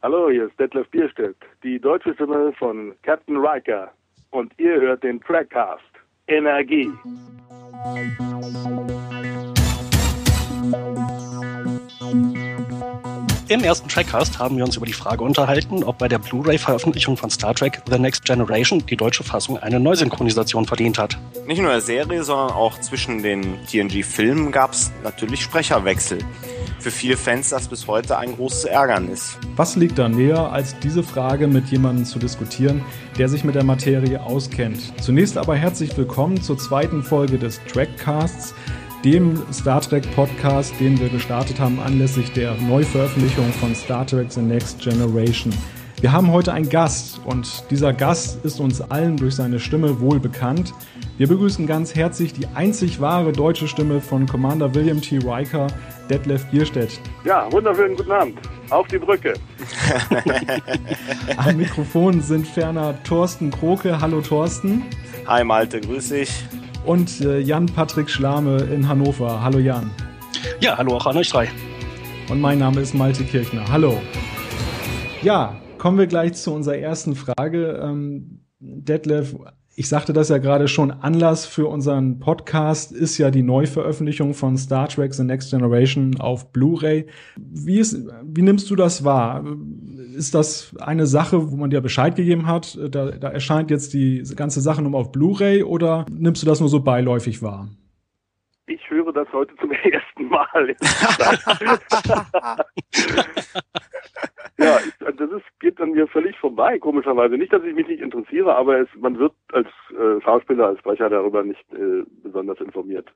Hallo, hier ist Detlef Bierstedt, die deutsche Stimme von Captain Riker. Und ihr hört den Trackcast. Energie. Im ersten Trackcast haben wir uns über die Frage unterhalten, ob bei der Blu-ray-Veröffentlichung von Star Trek The Next Generation die deutsche Fassung eine Neusynchronisation verdient hat. Nicht nur in der Serie, sondern auch zwischen den TNG-Filmen gab es natürlich Sprecherwechsel. Für viele Fans das bis heute ein großes Ärgernis. Was liegt da näher, als diese Frage mit jemandem zu diskutieren, der sich mit der Materie auskennt? Zunächst aber herzlich willkommen zur zweiten Folge des Trackcasts dem Star Trek Podcast, den wir gestartet haben anlässlich der Neuveröffentlichung von Star Trek The Next Generation. Wir haben heute einen Gast und dieser Gast ist uns allen durch seine Stimme wohl bekannt. Wir begrüßen ganz herzlich die einzig wahre deutsche Stimme von Commander William T. Riker, Detlef Bierstedt. Ja, wunderschönen guten Abend. Auf die Brücke. Am Mikrofon sind ferner Thorsten Kroke. Hallo Thorsten. Hi Malte, grüß dich und äh, Jan-Patrick Schlame in Hannover. Hallo Jan. Ja, hallo auch an euch drei. Und mein Name ist Malte Kirchner. Hallo. Ja, kommen wir gleich zu unserer ersten Frage. Ähm, Detlef, ich sagte das ja gerade schon, Anlass für unseren Podcast ist ja die Neuveröffentlichung von Star Trek The Next Generation auf Blu-ray. Wie, wie nimmst du das wahr? Ist das eine Sache, wo man dir Bescheid gegeben hat? Da, da erscheint jetzt die ganze Sache nur auf Blu-ray oder nimmst du das nur so beiläufig wahr? Ich höre das heute zum ersten Mal. ja, das ist, geht an mir völlig vorbei, komischerweise. Nicht, dass ich mich nicht interessiere, aber es, man wird als äh, Schauspieler, als Sprecher darüber nicht äh, besonders informiert.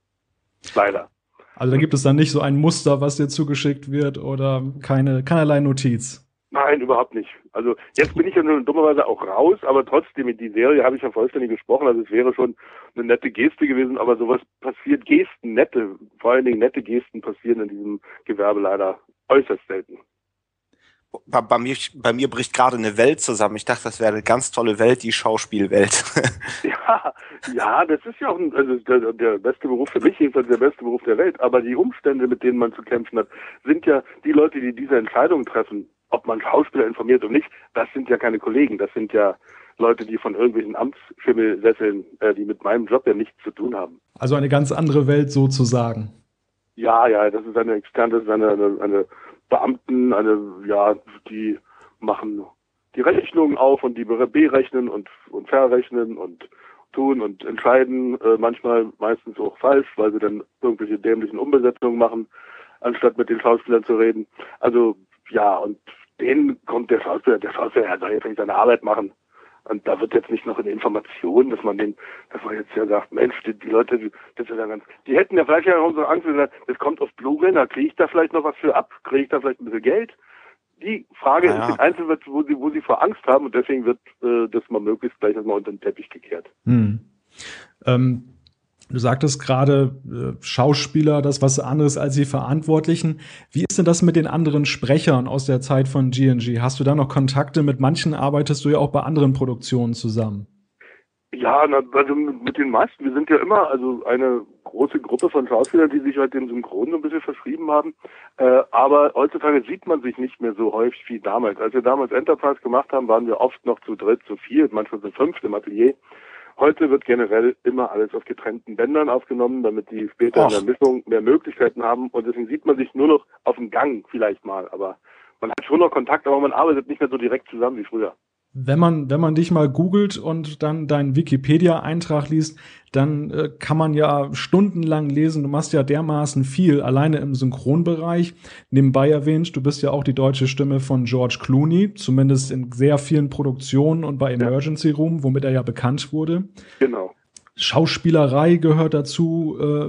Leider. Also da gibt es dann nicht so ein Muster, was dir zugeschickt wird oder keine, keinerlei Notiz. Nein, überhaupt nicht. Also jetzt bin ich ja nun dummerweise auch raus, aber trotzdem, mit die Serie habe ich ja vollständig gesprochen, also es wäre schon eine nette Geste gewesen, aber sowas passiert, Gesten, nette, vor allen Dingen nette Gesten passieren in diesem Gewerbe leider äußerst selten bei, bei, mir, bei mir bricht gerade eine Welt zusammen. Ich dachte, das wäre eine ganz tolle Welt, die Schauspielwelt. ja, ja, das ist ja auch ein, also der, der beste Beruf für mich jedenfalls der beste Beruf der Welt. Aber die Umstände, mit denen man zu kämpfen hat, sind ja die Leute, die diese Entscheidung treffen, ob man Schauspieler informiert oder nicht. Das sind ja keine Kollegen, das sind ja Leute, die von irgendwelchen Amtsschimmelsässeln, äh, die mit meinem Job ja nichts zu tun haben. Also eine ganz andere Welt sozusagen. Ja, ja, das ist eine externe, das ist eine, eine, eine Beamten, eine, ja, die machen die Rechnungen auf und die berechnen und, und verrechnen und tun und entscheiden, äh, manchmal meistens auch falsch, weil sie dann irgendwelche dämlichen Umbesetzungen machen, anstatt mit den Schauspielern zu reden. Also ja, und denen kommt der Schauspieler, der Schauspieler, er soll jetzt nicht seine Arbeit machen. Und da wird jetzt nicht noch in Informationen, dass man den, dass man jetzt ja sagt, Mensch, die, die Leute, das ist ja ganz, die hätten ja vielleicht ja unsere Angst, das kommt auf Blu-ray, da kriege ich da vielleicht noch was für ab, kriege ich da vielleicht ein bisschen Geld. Die Frage ja, ist ja. einzeln wo sie, wo sie vor Angst haben und deswegen wird äh, das mal möglichst gleich mal unter den Teppich gekehrt. Hm. Ähm, Du sagtest gerade äh, Schauspieler, das was anderes als die Verantwortlichen. Wie ist denn das mit den anderen Sprechern aus der Zeit von GNG? Hast du da noch Kontakte? Mit manchen arbeitest du ja auch bei anderen Produktionen zusammen. Ja, na, also mit den meisten. Wir sind ja immer also eine große Gruppe von Schauspielern, die sich halt dem Synchron so ein bisschen verschrieben haben. Äh, aber heutzutage sieht man sich nicht mehr so häufig wie damals. Als wir damals Enterprise gemacht haben, waren wir oft noch zu dritt, zu vier, manchmal zu fünft im Atelier. Heute wird generell immer alles auf getrennten Bändern aufgenommen, damit die später Och. in der Mischung mehr Möglichkeiten haben. Und deswegen sieht man sich nur noch auf dem Gang vielleicht mal. Aber man hat schon noch Kontakt, aber man arbeitet nicht mehr so direkt zusammen wie früher. Wenn man, wenn man dich mal googelt und dann deinen Wikipedia-Eintrag liest, dann äh, kann man ja stundenlang lesen. Du machst ja dermaßen viel, alleine im Synchronbereich. Nebenbei erwähnt, du bist ja auch die deutsche Stimme von George Clooney, zumindest in sehr vielen Produktionen und bei Emergency ja. Room, womit er ja bekannt wurde. Genau. Schauspielerei gehört dazu. Äh,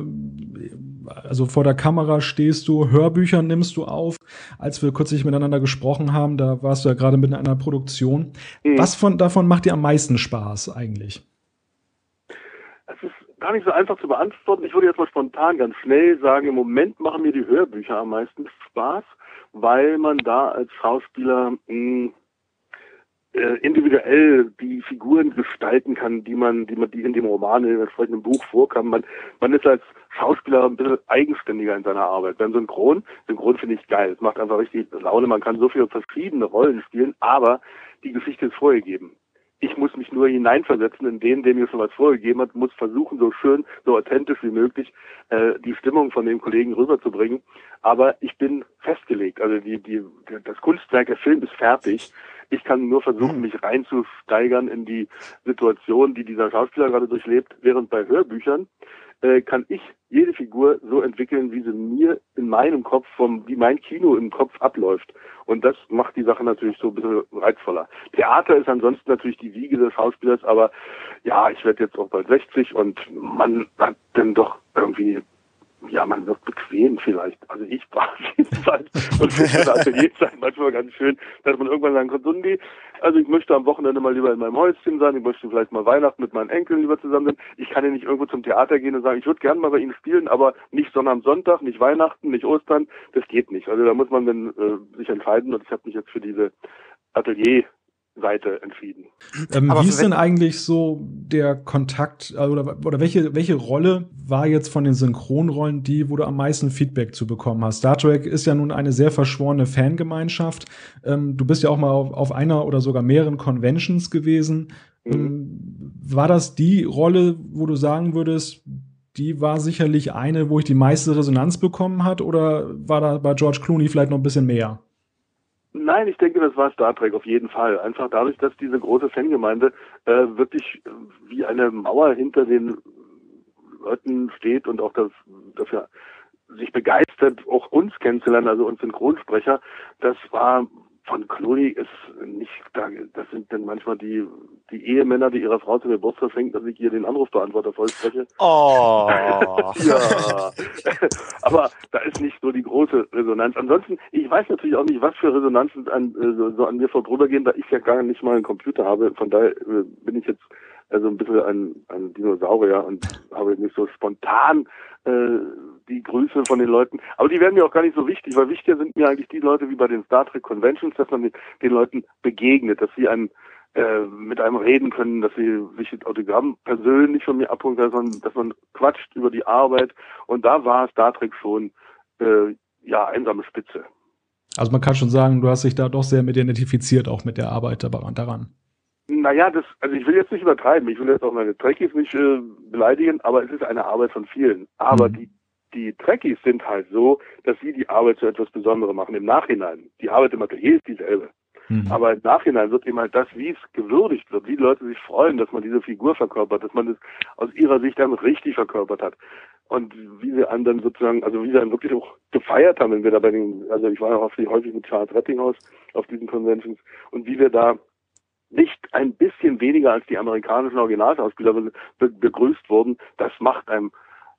also vor der Kamera stehst du, Hörbücher nimmst du auf. Als wir kürzlich miteinander gesprochen haben, da warst du ja gerade mit einer Produktion. Mhm. Was von davon macht dir am meisten Spaß eigentlich? Es ist gar nicht so einfach zu beantworten. Ich würde jetzt mal spontan ganz schnell sagen, im Moment machen mir die Hörbücher am meisten Spaß, weil man da als Schauspieler mh, hm, äh, individuell die Figuren gestalten kann, die man, die man, die in dem Roman, in dem entsprechenden Buch vorkam. Man, man ist als Schauspieler ein bisschen eigenständiger in seiner Arbeit. Beim Synchron, Synchron finde ich geil. Es macht einfach richtig Laune. Man kann so viele verschiedene Rollen spielen, aber die Geschichte ist vorgegeben. Ich muss mich nur hineinversetzen in den, der mir schon was vorgegeben hat, muss versuchen, so schön, so authentisch wie möglich äh, die Stimmung von dem Kollegen rüberzubringen. Aber ich bin festgelegt. Also die, die, das Kunstwerk, der Film ist fertig. Ich kann nur versuchen, mich reinzusteigern in die Situation, die dieser Schauspieler gerade durchlebt, während bei Hörbüchern äh, kann ich jede Figur so entwickeln, wie sie mir in meinem Kopf, vom, wie mein Kino im Kopf abläuft. Und das macht die Sache natürlich so ein bisschen reizvoller. Theater ist ansonsten natürlich die Wiege des Schauspielers, aber ja, ich werde jetzt auch bald 60 und man hat dann doch irgendwie ja, man wird bequem vielleicht. Also ich war jedenfalls und finde das Atelierzeit manchmal ganz schön, dass man irgendwann sagen kann, Sundi, also ich möchte am Wochenende mal lieber in meinem Häuschen sein, ich möchte vielleicht mal Weihnachten mit meinen Enkeln lieber zusammen sein. Ich kann ja nicht irgendwo zum Theater gehen und sagen, ich würde gerne mal bei Ihnen spielen, aber nicht Sonntag, Sonntag, nicht Weihnachten, nicht Ostern, das geht nicht. Also da muss man dann äh, sich entscheiden und ich habe mich jetzt für diese Atelier Seite entschieden. Ähm, wie ist denn eigentlich so der Kontakt äh, oder, oder welche, welche Rolle war jetzt von den Synchronrollen die, wo du am meisten Feedback zu bekommen hast? Star Trek ist ja nun eine sehr verschworene Fangemeinschaft. Ähm, du bist ja auch mal auf, auf, einer oder sogar mehreren Conventions gewesen. Mhm. Ähm, war das die Rolle, wo du sagen würdest, die war sicherlich eine, wo ich die meiste Resonanz bekommen hat, oder war da bei George Clooney vielleicht noch ein bisschen mehr? Nein, ich denke, das war Star Trek auf jeden Fall. Einfach dadurch, dass diese große Fangemeinde äh, wirklich äh, wie eine Mauer hinter den Leuten steht und auch das, dafür sich begeistert, auch uns kennenzulernen, also uns Synchronsprecher, das war von Chloe ist nicht da, das sind dann manchmal die, die Ehemänner, die ihrer Frau zum Geburtstag schenken, dass ich hier den Anrufbeantworter vollspreche. Oh. ja. Aber da ist nicht so die große Resonanz. Ansonsten, ich weiß natürlich auch nicht, was für Resonanzen an, äh, so, so an mir vorübergehen, da ich ja gar nicht mal einen Computer habe. Von daher äh, bin ich jetzt also ein bisschen ein, ein Dinosaurier und habe nicht so spontan äh, die Grüße von den Leuten. Aber die werden mir auch gar nicht so wichtig, weil wichtiger sind mir eigentlich die Leute wie bei den Star Trek Conventions, dass man den, den Leuten begegnet, dass sie einem äh, mit einem reden können, dass sie sich das Autogramm persönlich von mir abholen können, dass man, dass man quatscht über die Arbeit. Und da war Star Trek schon äh, ja einsame Spitze. Also man kann schon sagen, du hast dich da doch sehr mit identifiziert, auch mit der Arbeit daran. Naja, das, also ich will jetzt nicht übertreiben, ich will jetzt auch meine Trekkies nicht äh, beleidigen, aber es ist eine Arbeit von vielen. Aber mhm. die, die Trekkies sind halt so, dass sie die Arbeit zu etwas Besonderem machen im Nachhinein. Die Arbeit im Atelier ist dieselbe. Mhm. Aber im Nachhinein wird eben halt das, wie es gewürdigt wird, wie die Leute sich freuen, dass man diese Figur verkörpert, dass man es aus ihrer Sicht dann richtig verkörpert hat. Und wie sie einen dann sozusagen, also wie sie dann wirklich auch gefeiert haben, wenn wir da bei den, also ich war ja auch häufig mit Charles Rettinghaus auf diesen Conventions und wie wir da nicht ein bisschen weniger als die amerikanischen Originalschauspieler be be begrüßt wurden, das macht einem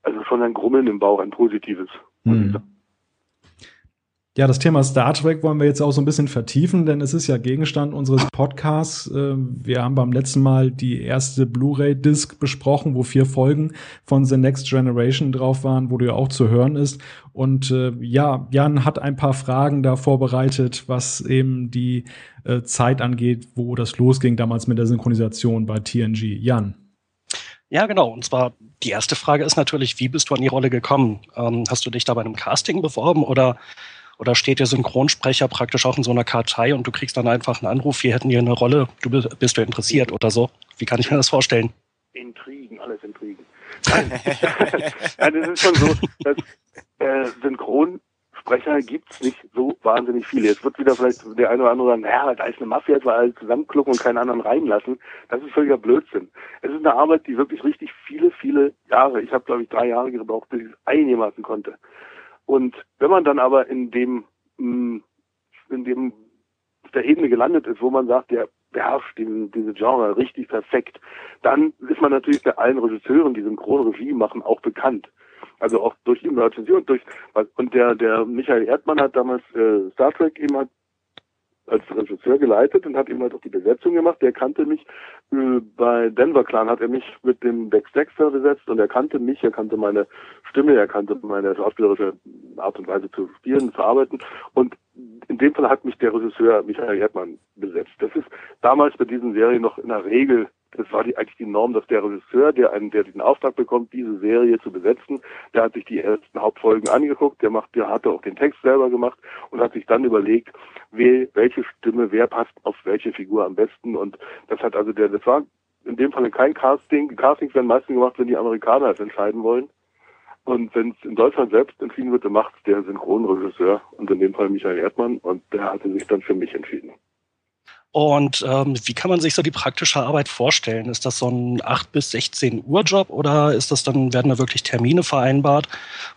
also schon ein Grummeln im Bauch, ein positives. Hm. Ja, das Thema Star Trek wollen wir jetzt auch so ein bisschen vertiefen, denn es ist ja Gegenstand unseres Podcasts. Äh, wir haben beim letzten Mal die erste Blu-ray-Disc besprochen, wo vier Folgen von The Next Generation drauf waren, wo du ja auch zu hören ist. Und äh, ja, Jan hat ein paar Fragen da vorbereitet, was eben die äh, Zeit angeht, wo das losging damals mit der Synchronisation bei TNG. Jan. Ja, genau. Und zwar die erste Frage ist natürlich, wie bist du an die Rolle gekommen? Ähm, hast du dich da bei einem Casting beworben oder oder steht der Synchronsprecher praktisch auch in so einer Kartei und du kriegst dann einfach einen Anruf, wir hätten hier eine Rolle, du bist du interessiert oder so? Wie kann ich mir das vorstellen? Intrigen, alles Intrigen. Nein, Nein das ist schon so, dass äh, Synchronsprecher gibt's nicht so wahnsinnig viele. Jetzt wird wieder vielleicht der eine oder andere sagen, naja, da ist eine Mafia, jetzt mal alle zusammenklucken und keinen anderen reinlassen. Das ist völliger Blödsinn. Es ist eine Arbeit, die wirklich richtig viele, viele Jahre, ich habe glaube ich drei Jahre gebraucht, bis ich es einigermaßen konnte. Und wenn man dann aber in dem, mm, in dem, auf der Ebene gelandet ist, wo man sagt, der beherrscht diesen, diese Genre richtig perfekt, dann ist man natürlich bei allen Regisseuren, die Synchronregie machen, auch bekannt. Also auch durch die Rezension, durch, und der, der Michael Erdmann hat damals äh, Star Trek eben halt als Regisseur geleitet und hat eben halt auch die Besetzung gemacht. Der kannte mich äh, bei Denver Clan hat er mich mit dem Dex Dexter besetzt und er kannte mich, er kannte meine Stimme, er kannte meine schauspielerische Art und Weise zu spielen, zu arbeiten und in dem Fall hat mich der Regisseur Michael Erdmann besetzt. Das ist damals bei diesen Serien noch in der Regel, das war die, eigentlich die Norm, dass der Regisseur, der einen, der den Auftrag bekommt, diese Serie zu besetzen, der hat sich die ersten Hauptfolgen angeguckt, der macht, der hatte auch den Text selber gemacht und hat sich dann überlegt, wer, welche Stimme, wer passt auf welche Figur am besten und das hat also der, das war in dem Fall kein Casting. Castings werden meistens gemacht, wenn die Amerikaner es entscheiden wollen. Und wenn es in Deutschland selbst entschieden wird, dann macht der Synchronregisseur und in dem Fall Michael Erdmann und der hatte sich dann für mich entschieden. Und ähm, wie kann man sich so die praktische Arbeit vorstellen? Ist das so ein 8 bis 16 Uhr Job oder ist das dann, werden da wirklich Termine vereinbart,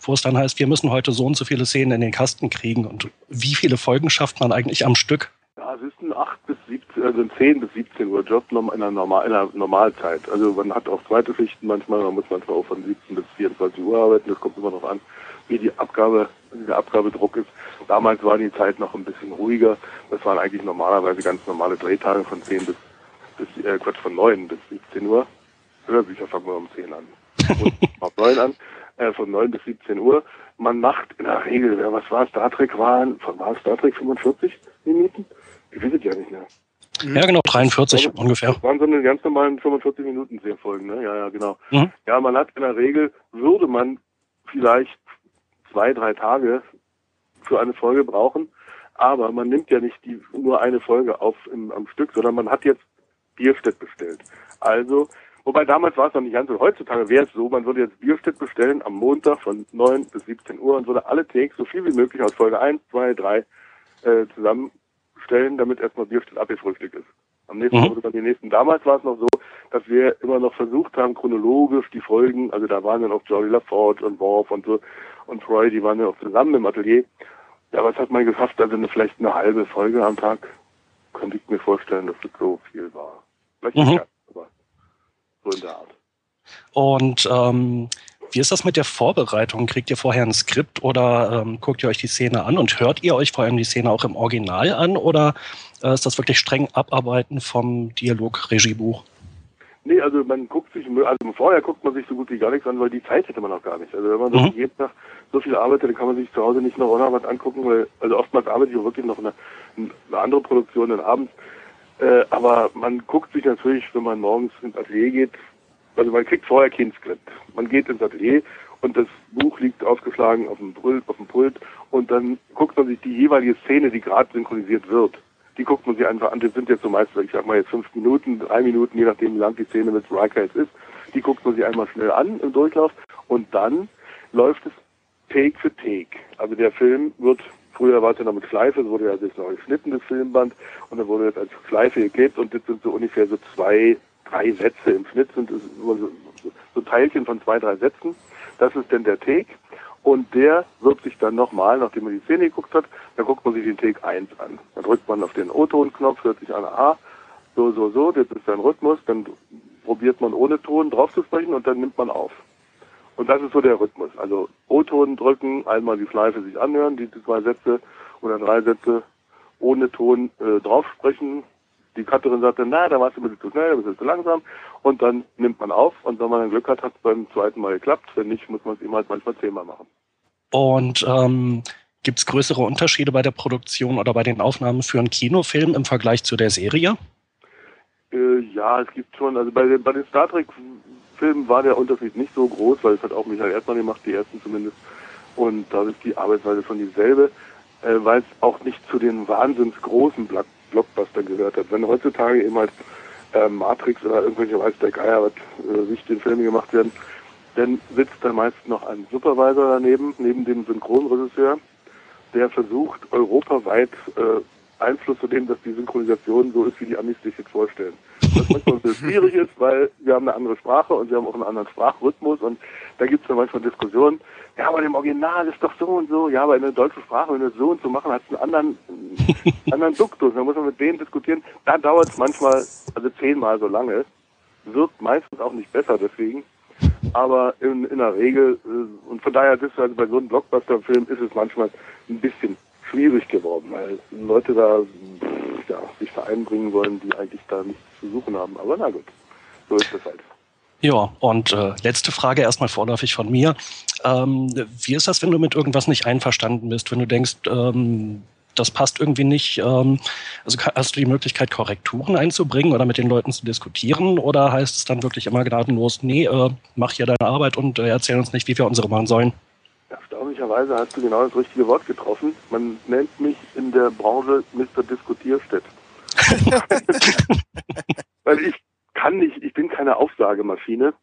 wo es dann heißt, wir müssen heute so und so viele Szenen in den Kasten kriegen und wie viele Folgen schafft man eigentlich am Stück? Ja, es ist ein 8 bis 17, also ein 10 bis 17 Uhr Job in einer, Normal, in einer Normalzeit. Also man hat auch zweite Schichten manchmal, man muss manchmal auch von 17 bis 24 Uhr arbeiten, das kommt immer noch an, wie die Abgabe, wie der Abgabedruck ist. Damals war die Zeit noch ein bisschen ruhiger. Das waren eigentlich normalerweise ganz normale Drehtage von 10 bis, bis äh, Quatsch, von 9 bis 17 Uhr. Hörbücher fangen wir um 10 an. Und ab 9 an, äh, von 9 bis 17 Uhr. Man macht in der Regel, was war Star Trek waren, von war Star Trek 45 Minuten? Ich weiß es ja nicht mehr. Ja, genau, 43 also, ungefähr. Das waren so eine ganz normalen 45 Minuten Folgen, ne? Ja, ja, genau. Mhm. Ja, man hat in der Regel, würde man vielleicht zwei, drei Tage für eine Folge brauchen, aber man nimmt ja nicht die, nur eine Folge auf im, am Stück, sondern man hat jetzt Bierstedt bestellt. Also, wobei damals war es noch nicht ganz so, heutzutage wäre es so, man würde jetzt Bierstedt bestellen am Montag von 9 bis 17 Uhr und würde alle Takes so viel wie möglich aus Folge 1, 2, 3 äh, zusammen stellen, damit erstmal Bierstill abgefrühstückt ist. Am nächsten mhm. dann die nächsten. Damals war es noch so, dass wir immer noch versucht haben, chronologisch die Folgen, also da waren dann auch Jolly LaForge und Worf und so und Troy, die waren ja auch zusammen im Atelier. Ja, was hat man geschafft? Also eine, vielleicht eine halbe Folge am Tag, könnte ich mir vorstellen, dass das so viel war. Vielleicht mhm. nicht, aber so in der Art. Und ähm, wie ist das mit der Vorbereitung? Kriegt ihr vorher ein Skript oder ähm, guckt ihr euch die Szene an und hört ihr euch vor allem die Szene auch im Original an oder äh, ist das wirklich streng Abarbeiten vom Dialog-Regiebuch? Nee, also man guckt sich, also vorher guckt man sich so gut wie gar nichts an, weil die Zeit hätte man auch gar nicht. Also wenn man so mhm. jeden Tag so viel arbeitet, dann kann man sich zu Hause nicht noch was angucken, weil, also oftmals arbeite ich auch wirklich noch eine, eine andere Produktion dann abends. Äh, aber man guckt sich natürlich, wenn man morgens ins Atelier geht, also man kriegt vorher kein Skript. Man geht ins Atelier und das Buch liegt aufgeschlagen auf dem Pult, auf dem Pult und dann guckt man sich die jeweilige Szene, die gerade synchronisiert wird, die guckt man sich einfach an. Das sind jetzt so meistens, ich sag mal jetzt fünf Minuten, drei Minuten, je nachdem wie lang die Szene mit Riker jetzt ist. Die guckt man sich einmal schnell an im Durchlauf und dann läuft es Take für Take. Also der Film wird, früher war es ja noch mit Schleife, es wurde ja jetzt noch geschnitten, das Filmband, und dann wurde jetzt als Schleife geklebt und das sind so ungefähr so zwei drei Sätze. Im Schnitt sind so, so Teilchen von zwei, drei Sätzen. Das ist denn der Take. Und der wird sich dann nochmal, nachdem man die Szene geguckt hat, dann guckt man sich den Take 1 an. Dann drückt man auf den O-Ton-Knopf, hört sich an, aha, so, so, so, das ist sein Rhythmus, dann probiert man ohne Ton drauf zu sprechen und dann nimmt man auf. Und das ist so der Rhythmus. Also O-Ton drücken, einmal die Schleife sich anhören, die zwei Sätze oder drei Sätze ohne Ton äh, drauf sprechen, die Cutterin sagte, na, da warst du ein bisschen zu schnell, ein bisschen zu langsam. Und dann nimmt man auf und wenn man dann Glück hat, hat es beim zweiten Mal geklappt. Wenn nicht, muss man es eben halt manchmal zehnmal machen. Und ähm, gibt es größere Unterschiede bei der Produktion oder bei den Aufnahmen für einen Kinofilm im Vergleich zu der Serie? Äh, ja, es gibt schon. Also bei den, bei den Star Trek-Filmen war der Unterschied nicht so groß, weil es hat auch Michael Erdmann gemacht, die ersten zumindest. Und da ist die Arbeitsweise schon dieselbe, äh, weil es auch nicht zu den wahnsinns großen Blockbuster gehört hat. Wenn heutzutage eben halt äh, Matrix oder irgendwelche weiß der Geier, was äh, wichtige Filme gemacht werden, dann sitzt da meist noch ein Supervisor daneben, neben dem Synchronregisseur, der versucht, europaweit äh, Einfluss zu nehmen, dass die Synchronisation so ist, wie die Amis sich jetzt vorstellen. Was manchmal ein bisschen schwierig ist, weil wir haben eine andere Sprache und wir haben auch einen anderen Sprachrhythmus und da gibt es dann manchmal Diskussionen, ja, aber im Original ist doch so und so. Ja, aber in der deutschen Sprache, wenn wir so und so machen, hat es einen anderen, anderen Duktus. Da muss man mit denen diskutieren. Da dauert es manchmal, also zehnmal so lange. Wird meistens auch nicht besser deswegen. Aber in, in der Regel, äh, und von daher ist es also bei so einem Blockbuster-Film ist es manchmal ein bisschen schwierig geworden, weil Leute da ja, sich da einbringen wollen, die eigentlich da nichts zu suchen haben. Aber na gut, so ist das halt. Ja, und äh, letzte Frage erstmal vorläufig von mir. Ähm, wie ist das, wenn du mit irgendwas nicht einverstanden bist, wenn du denkst, ähm, das passt irgendwie nicht. Ähm, also hast du die Möglichkeit, Korrekturen einzubringen oder mit den Leuten zu diskutieren? Oder heißt es dann wirklich immer gnadenlos, nee, äh, mach hier deine Arbeit und äh, erzähl uns nicht, wie wir unsere machen sollen? Erstaunlicherweise hast du genau das richtige Wort getroffen. Man nennt mich in der Branche Mr. Diskutierstedt. Weil ich kann nicht, ich bin keine Aufsagemaschine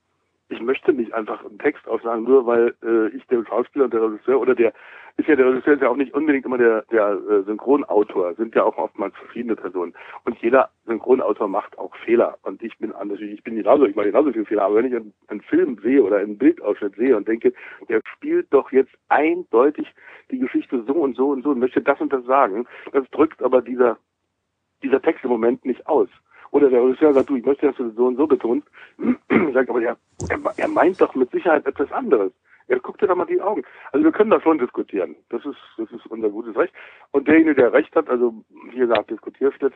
ich möchte nicht einfach einen Text aufsagen, nur weil äh, ich der Schauspieler und der Regisseur oder der ist ja der Regisseur ist ja auch nicht unbedingt immer der der äh, Synchronautor, sind ja auch oftmals verschiedene Personen. Und jeder Synchronautor macht auch Fehler. Und ich bin anders, ich bin genauso, ich mache genauso viele Fehler, aber wenn ich einen, einen Film sehe oder einen Bildausschnitt sehe und denke, der spielt doch jetzt eindeutig die Geschichte so und so und so und möchte das und das sagen, das drückt aber dieser dieser Text im Moment nicht aus. Oder der Regisseur sagt, du, ich möchte, dass du das so und so betonst. Sagt aber, er, er meint doch mit Sicherheit etwas anderes. Er guckt dir doch mal die Augen. Also wir können da schon diskutieren. Das ist, das ist unser gutes Recht. Und derjenige, der Recht hat, also wie gesagt, Diskutierschnitt,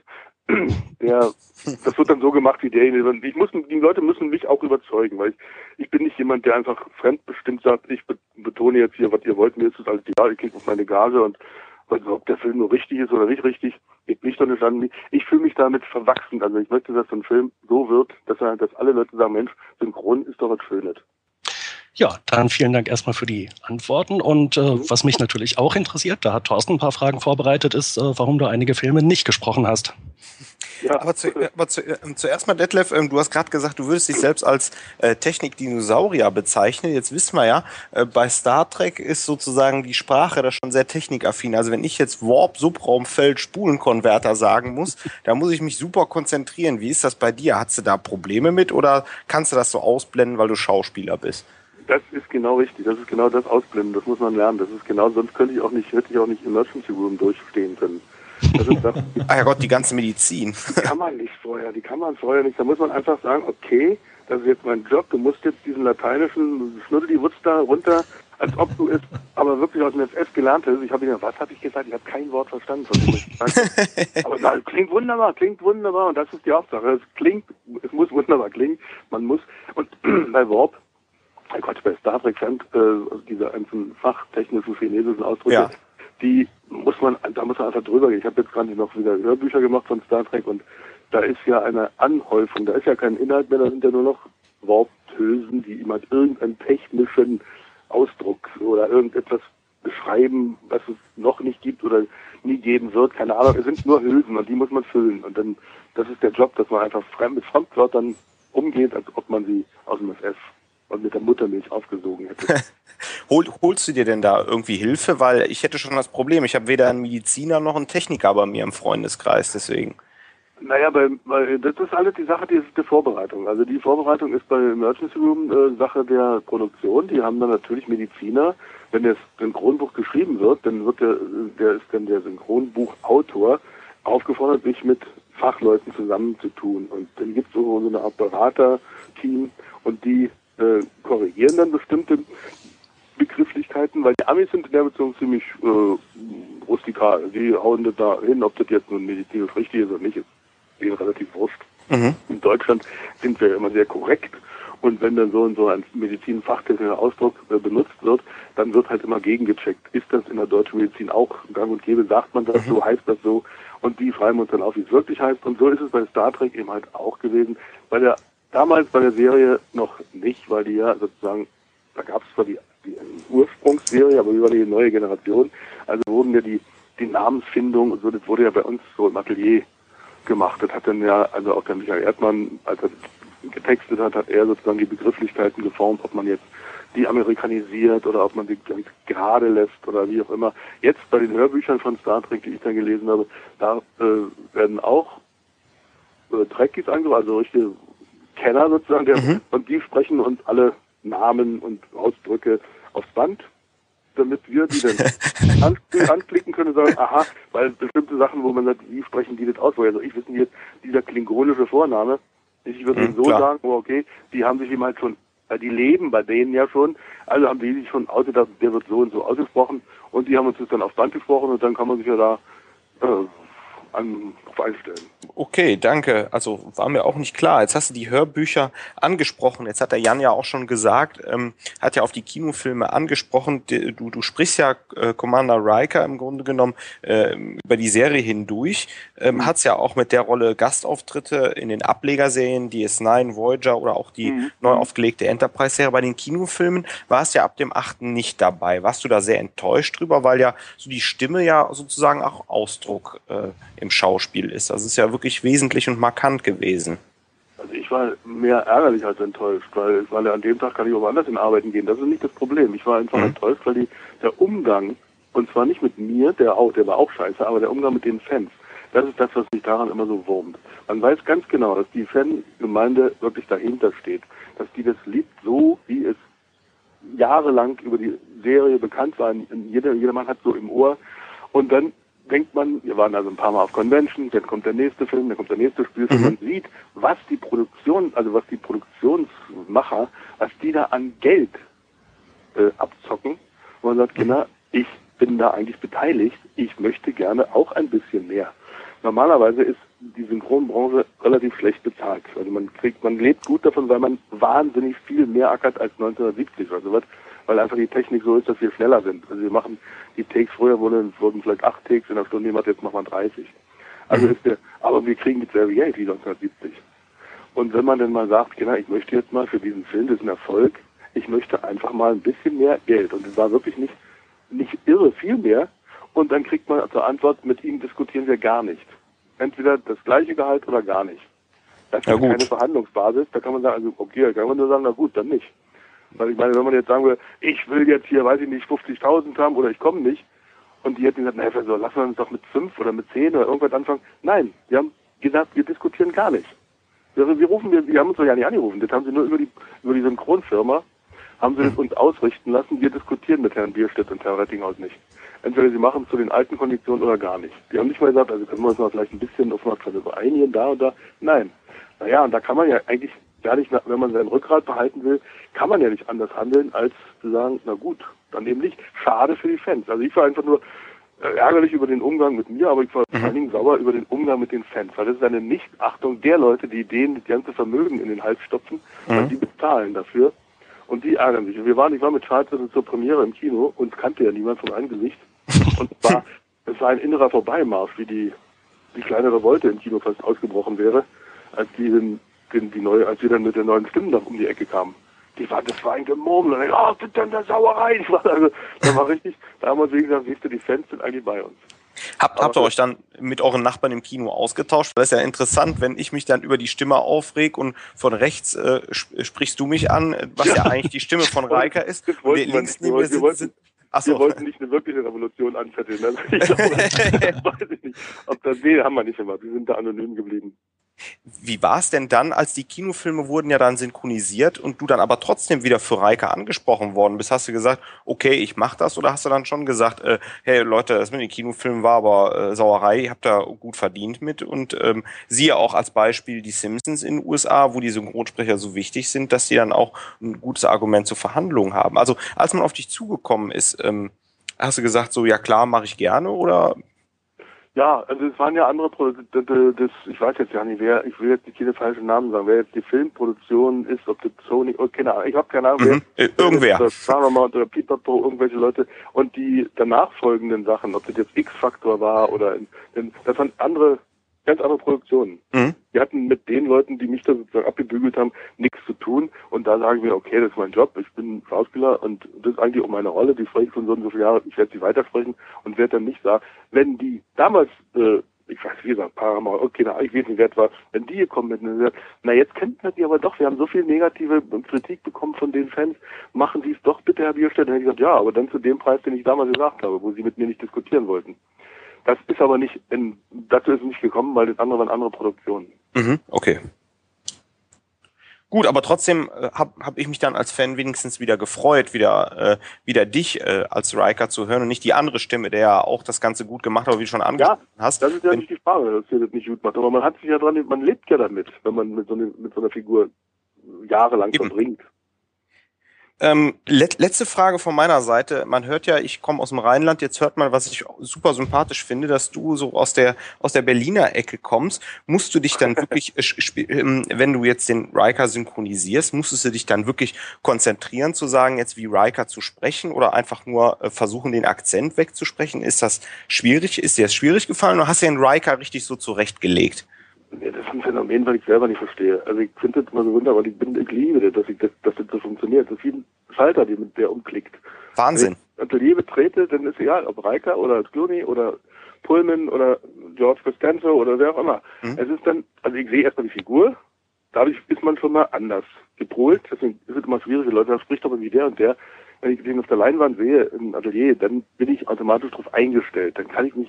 der, das wird dann so gemacht wie derjenige. Ich muss, die Leute müssen mich auch überzeugen, weil ich, ich bin nicht jemand, der einfach fremdbestimmt sagt, ich betone jetzt hier, was ihr wollt, mir ist das alles egal, ich kriege auf meine Gage und also ob der Film nur richtig ist oder nicht richtig, mich doch nicht an. Ich fühle mich damit verwachsen. Also ich möchte, dass so ein Film so wird, dass, dass alle Leute sagen, Mensch, Synchron ist doch was Schönes. Ja, dann vielen Dank erstmal für die Antworten. Und äh, was mich natürlich auch interessiert, da hat Thorsten ein paar Fragen vorbereitet, ist, äh, warum du einige Filme nicht gesprochen hast. Ja. Aber, zu, aber zu, äh, zuerst mal, Detlef, ähm, du hast gerade gesagt, du würdest dich selbst als äh, Technik-Dinosaurier bezeichnen. Jetzt wissen wir ja, äh, bei Star Trek ist sozusagen die Sprache da schon sehr technikaffin. Also wenn ich jetzt Warp, Subraumfeld, Spulenkonverter sagen muss, da muss ich mich super konzentrieren. Wie ist das bei dir? Hast du da Probleme mit oder kannst du das so ausblenden, weil du Schauspieler bist? Das ist genau richtig. Das ist genau das Ausblenden. Das muss man lernen. Das ist genau, sonst könnte ich auch nicht, hätte ich auch nicht Emergency Room durchstehen können. Das ist das. Ach ja Gott, die ganze Medizin. Die kann man nicht vorher. Die kann man vorher nicht. Da muss man einfach sagen, okay, das ist jetzt mein Job. Du musst jetzt diesen lateinischen Schnuddeli-Wutz da runter, als ob du es aber wirklich aus dem FF gelernt hast. Ich habe gesagt, was habe ich gesagt? Ich habe kein Wort verstanden von dem. aber das klingt wunderbar, klingt wunderbar. Und das ist die Hauptsache. Es klingt, es muss wunderbar klingen. Man muss, und bei Warp, oh Gott, bei Star Trek Fan, äh, also diese ganzen fachtechnischen chinesischen Ausdrücke, ja. die muss man, da muss man einfach drüber gehen. Ich habe jetzt gerade noch wieder Hörbücher gemacht von Star Trek und da ist ja eine Anhäufung, da ist ja kein Inhalt mehr, da sind ja nur noch Worthülsen, die immer irgendeinen technischen Ausdruck oder irgendetwas beschreiben, was es noch nicht gibt oder nie geben wird, keine Ahnung. Es sind nur Hülsen und die muss man füllen. Und dann, das ist der Job, dass man einfach mit Fremdwörtern umgeht, als ob man sie aus dem FF und mit der Muttermilch aufgesogen hätte. Hol, holst du dir denn da irgendwie Hilfe? Weil ich hätte schon das Problem, ich habe weder einen Mediziner noch einen Techniker bei mir im Freundeskreis, deswegen. Naja, bei, bei, das ist alles die Sache die, der Vorbereitung. Also die Vorbereitung ist bei Emergency Room äh, Sache der Produktion. Die haben dann natürlich Mediziner. Wenn das Synchronbuch geschrieben wird, dann wird der, der ist dann der Synchronbuchautor aufgefordert, sich mit Fachleuten zusammenzutun. Und dann gibt es so, so eine Art Beraterteam und die äh, korrigieren dann bestimmte Begrifflichkeiten, weil die Amis sind in der Beziehung ziemlich äh, rustikal. Die hauen das da hin, ob das jetzt nun medizinisch richtig ist oder nicht, ist denen relativ wurscht. Mhm. In Deutschland sind wir immer sehr korrekt. Und wenn dann so und so ein medizinfachtechnischer Ausdruck äh, benutzt wird, dann wird halt immer gegengecheckt. Ist das in der deutschen Medizin auch gang und gäbe? Sagt man das mhm. so? Heißt das so? Und die schreiben uns dann auf, wie es wirklich heißt. Und so ist es bei Star Trek eben halt auch gewesen. Bei der damals bei der Serie noch nicht, weil die ja sozusagen, da gab es zwar die, die Ursprungsserie, aber über die neue Generation, also wurden ja die, die Namensfindung und so, das wurde ja bei uns so im Atelier gemacht. Das hat dann ja, also auch der Michael Erdmann, als er getextet hat, hat er sozusagen die Begrifflichkeiten geformt, ob man jetzt die amerikanisiert oder ob man die ganz gerade lässt oder wie auch immer. Jetzt bei den Hörbüchern von Star Trek, die ich dann gelesen habe, da äh, werden auch äh, Trekkies angerufen, also richtige Kenner sozusagen, der, mhm. und die sprechen uns alle Namen und Ausdrücke aufs Band, damit wir die dann an, anklicken können und sagen, aha, weil bestimmte Sachen, wo man sagt, wie sprechen die das aus? Also ich wissen jetzt, dieser klingonische Vorname, ich würde mhm, so klar. sagen, oh, okay, die haben sich ihm halt schon, weil die leben bei denen ja schon, also haben die sich schon ausgedacht, der wird so und so ausgesprochen und die haben uns das dann aufs Band gesprochen und dann kann man sich ja da äh, an, auf einstellen. Okay, danke. Also war mir auch nicht klar. Jetzt hast du die Hörbücher angesprochen. Jetzt hat der Jan ja auch schon gesagt, ähm, hat ja auf die Kinofilme angesprochen. Du, du sprichst ja äh, Commander Riker im Grunde genommen äh, über die Serie hindurch. Ähm, mhm. Hat's ja auch mit der Rolle Gastauftritte in den Ablegerserien, DS9, Voyager oder auch die mhm. neu aufgelegte Enterprise-Serie. Bei den Kinofilmen warst ja ab dem 8. nicht dabei. Warst du da sehr enttäuscht drüber, weil ja so die Stimme ja sozusagen auch Ausdruck äh, im Schauspiel ist. Also es ist ja wirklich wesentlich und markant gewesen. Also ich war mehr ärgerlich als enttäuscht, weil, weil an dem Tag kann ich auch woanders in Arbeiten gehen. Das ist nicht das Problem. Ich war einfach mhm. enttäuscht, weil die, der Umgang, und zwar nicht mit mir, der auch, der war auch scheiße, aber der Umgang mit den Fans, das ist das, was mich daran immer so wurmt. Man weiß ganz genau, dass die Fangemeinde wirklich dahinter steht, dass die das liebt, so wie es jahrelang über die Serie bekannt war. Jeder, jeder Mann hat so im Ohr. Und dann denkt man, wir waren also ein paar Mal auf Convention, dann kommt der nächste Film, dann kommt der nächste Spielfilm. Mhm. Man sieht, was die Produktion, also was die Produktionsmacher, was die da an Geld äh, abzocken. Und man sagt, genau, ich bin da eigentlich beteiligt, ich möchte gerne auch ein bisschen mehr. Normalerweise ist die Synchronbranche relativ schlecht bezahlt. Also man kriegt, man lebt gut davon, weil man wahnsinnig viel mehr ackert als 1970 oder sowas weil einfach die Technik so ist, dass wir schneller sind. Also wir machen die Takes, früher wurden, wurden vielleicht acht Takes in der Stunde gemacht, jetzt machen wir 30. Also mhm. ist der, aber wir kriegen jetzt selbe Geld wie 1970. Und wenn man dann mal sagt, genau, ich möchte jetzt mal für diesen Film, das ist ein Erfolg, ich möchte einfach mal ein bisschen mehr Geld. Und es war wirklich nicht, nicht irre viel mehr. Und dann kriegt man zur Antwort, mit ihm diskutieren wir gar nicht. Entweder das gleiche Gehalt oder gar nicht. Das ist ja, keine Verhandlungsbasis. Da kann man sagen, also okay, da kann man nur sagen, na gut, dann nicht. Weil ich meine, wenn man jetzt sagen würde, ich will jetzt hier, weiß ich nicht, 50.000 haben oder ich komme nicht, und die hätten gesagt, naja, so, lassen wir uns doch mit fünf oder mit zehn oder irgendwas anfangen. Nein, die haben gesagt, wir diskutieren gar nicht. Also wir rufen, wir, wir haben uns doch ja nicht angerufen, das haben sie nur über die, über die Synchronfirma, haben sie das uns ausrichten lassen, wir diskutieren mit Herrn Bierstedt und Herrn Rettinghaus nicht. Entweder sie machen es zu den alten Konditionen oder gar nicht. Die haben nicht mal gesagt, also können wir uns mal vielleicht ein bisschen auf was einigen, da und da. Nein. Naja, und da kann man ja eigentlich gar nicht, wenn man sein Rückgrat behalten will, kann man ja nicht anders handeln, als zu sagen, na gut, dann eben nicht. Schade für die Fans. Also ich war einfach nur äh, ärgerlich über den Umgang mit mir, aber ich war mhm. vor allen Dingen sauer über den Umgang mit den Fans, weil das ist eine Nichtachtung der Leute, die denen das ganze Vermögen in den Hals stopfen, mhm. weil die bezahlen dafür. Und die ärgern sich. Und wir waren, ich war mit Charles zur Premiere im Kino und kannte ja niemand vom Angesicht. Und war, es war ein innerer Vorbeimarsch, wie die, die kleine Revolte im Kino fast ausgebrochen wäre, als die den die, die neue, als wir dann mit der neuen Stimme noch um die Ecke kamen. Die war, das war ein Gemurmel. Und ich, oh, das ist denn der Sauerei. Ich war, also, da war richtig, da haben wir uns gesagt, siehst du, die Fans sind eigentlich bei uns. Habt, habt ihr euch dann mit euren Nachbarn im Kino ausgetauscht? Das ist ja interessant, wenn ich mich dann über die Stimme aufreg und von rechts äh, sprichst du mich an, was ja, ja eigentlich die Stimme von Reiker ist. Wir links neben mir sitzen. Achso. Wir wollten nicht eine wirkliche Revolution anzetteln. Also ich glaube, weiß ich nicht. Ob das, nee, haben wir nicht gemacht. Wir sind da anonym geblieben. Wie war es denn dann, als die Kinofilme wurden ja dann synchronisiert und du dann aber trotzdem wieder für Reike angesprochen worden bist? Hast du gesagt, okay, ich mach das? Oder hast du dann schon gesagt, äh, hey Leute, das mit den Kinofilmen war aber äh, Sauerei, ihr habt da gut verdient mit? Und ähm, siehe auch als Beispiel die Simpsons in den USA, wo die Synchronsprecher so wichtig sind, dass sie dann auch ein gutes Argument zur Verhandlung haben. Also als man auf dich zugekommen ist, ähm, hast du gesagt, so ja klar, mache ich gerne oder ja, also es waren ja andere Produkte, das, ich weiß jetzt ja nicht, wer, ich will jetzt nicht keine falschen Namen sagen, wer jetzt die Filmproduktion ist, ob das Sony, oh, keine Ahnung, ich habe keine Ahnung, mhm. wer, irgendwer. Wir mal, oder Pipapo, irgendwelche Leute und die danach folgenden Sachen, ob das jetzt X-Faktor war oder, in, das waren andere ganz andere Produktionen. Mhm. Wir hatten mit den Leuten, die mich da sozusagen abgebügelt haben, nichts zu tun. Und da sagen wir, okay, das ist mein Job, ich bin Schauspieler und das ist eigentlich auch meine Rolle, die spreche ich schon so und so viele Jahre, ich werde sie weitersprechen und werde dann nicht sagen, wenn die damals, äh, ich weiß wie gesagt, ein paar Mal, okay, na, ich weiß nicht, wer es war, wenn die gekommen sind, na jetzt kennt man die aber doch, wir haben so viel negative Kritik bekommen von den Fans, machen Sie es doch bitte, Herr Bierstedt. Dann hätte ich gesagt, ja, aber dann zu dem Preis, den ich damals gesagt habe, wo Sie mit mir nicht diskutieren wollten. Das ist aber nicht, in, dazu ist es nicht gekommen, weil das andere waren andere Produktionen. Mhm, okay. Gut, aber trotzdem äh, habe hab ich mich dann als Fan wenigstens wieder gefreut, wieder, äh, wieder dich äh, als Riker zu hören und nicht die andere Stimme, der ja auch das Ganze gut gemacht hat, wie du schon angesprochen ja, hast. Das ist ja Wenn, nicht die Frage, dass ihr das nicht gut macht. Aber man hat sich ja dran, man lebt ja damit, wenn man mit so, eine, mit so einer Figur jahrelang eben. verbringt. Ähm, let letzte Frage von meiner Seite. Man hört ja, ich komme aus dem Rheinland, jetzt hört man, was ich super sympathisch finde, dass du so aus der, aus der Berliner Ecke kommst. Musst du dich dann wirklich, äh, ähm, wenn du jetzt den Riker synchronisierst, musstest du dich dann wirklich konzentrieren zu sagen, jetzt wie Riker zu sprechen oder einfach nur äh, versuchen, den Akzent wegzusprechen? Ist das schwierig? Ist dir das schwierig gefallen oder hast du den Riker richtig so zurechtgelegt? Ja, das ist ein Phänomen, was ich selber nicht verstehe. Also ich finde das immer so wunderbar, ich, bin, ich liebe das, dass, ich das, dass das so funktioniert. Das ist wie ein Schalter, die mit der umklickt. Wahnsinn. Wenn ich Atelier betrete, dann ist egal, ob Reiker oder Clooney oder Pullman oder George Costanzo oder wer auch immer. Mhm. Es ist dann, also ich sehe erstmal die Figur, dadurch ist man schon mal anders gepolt. Deswegen ist es immer schwierig, die Leute, da spricht aber wie der und der. Wenn ich den auf der Leinwand sehe im Atelier, dann bin ich automatisch darauf eingestellt. Dann kann ich mich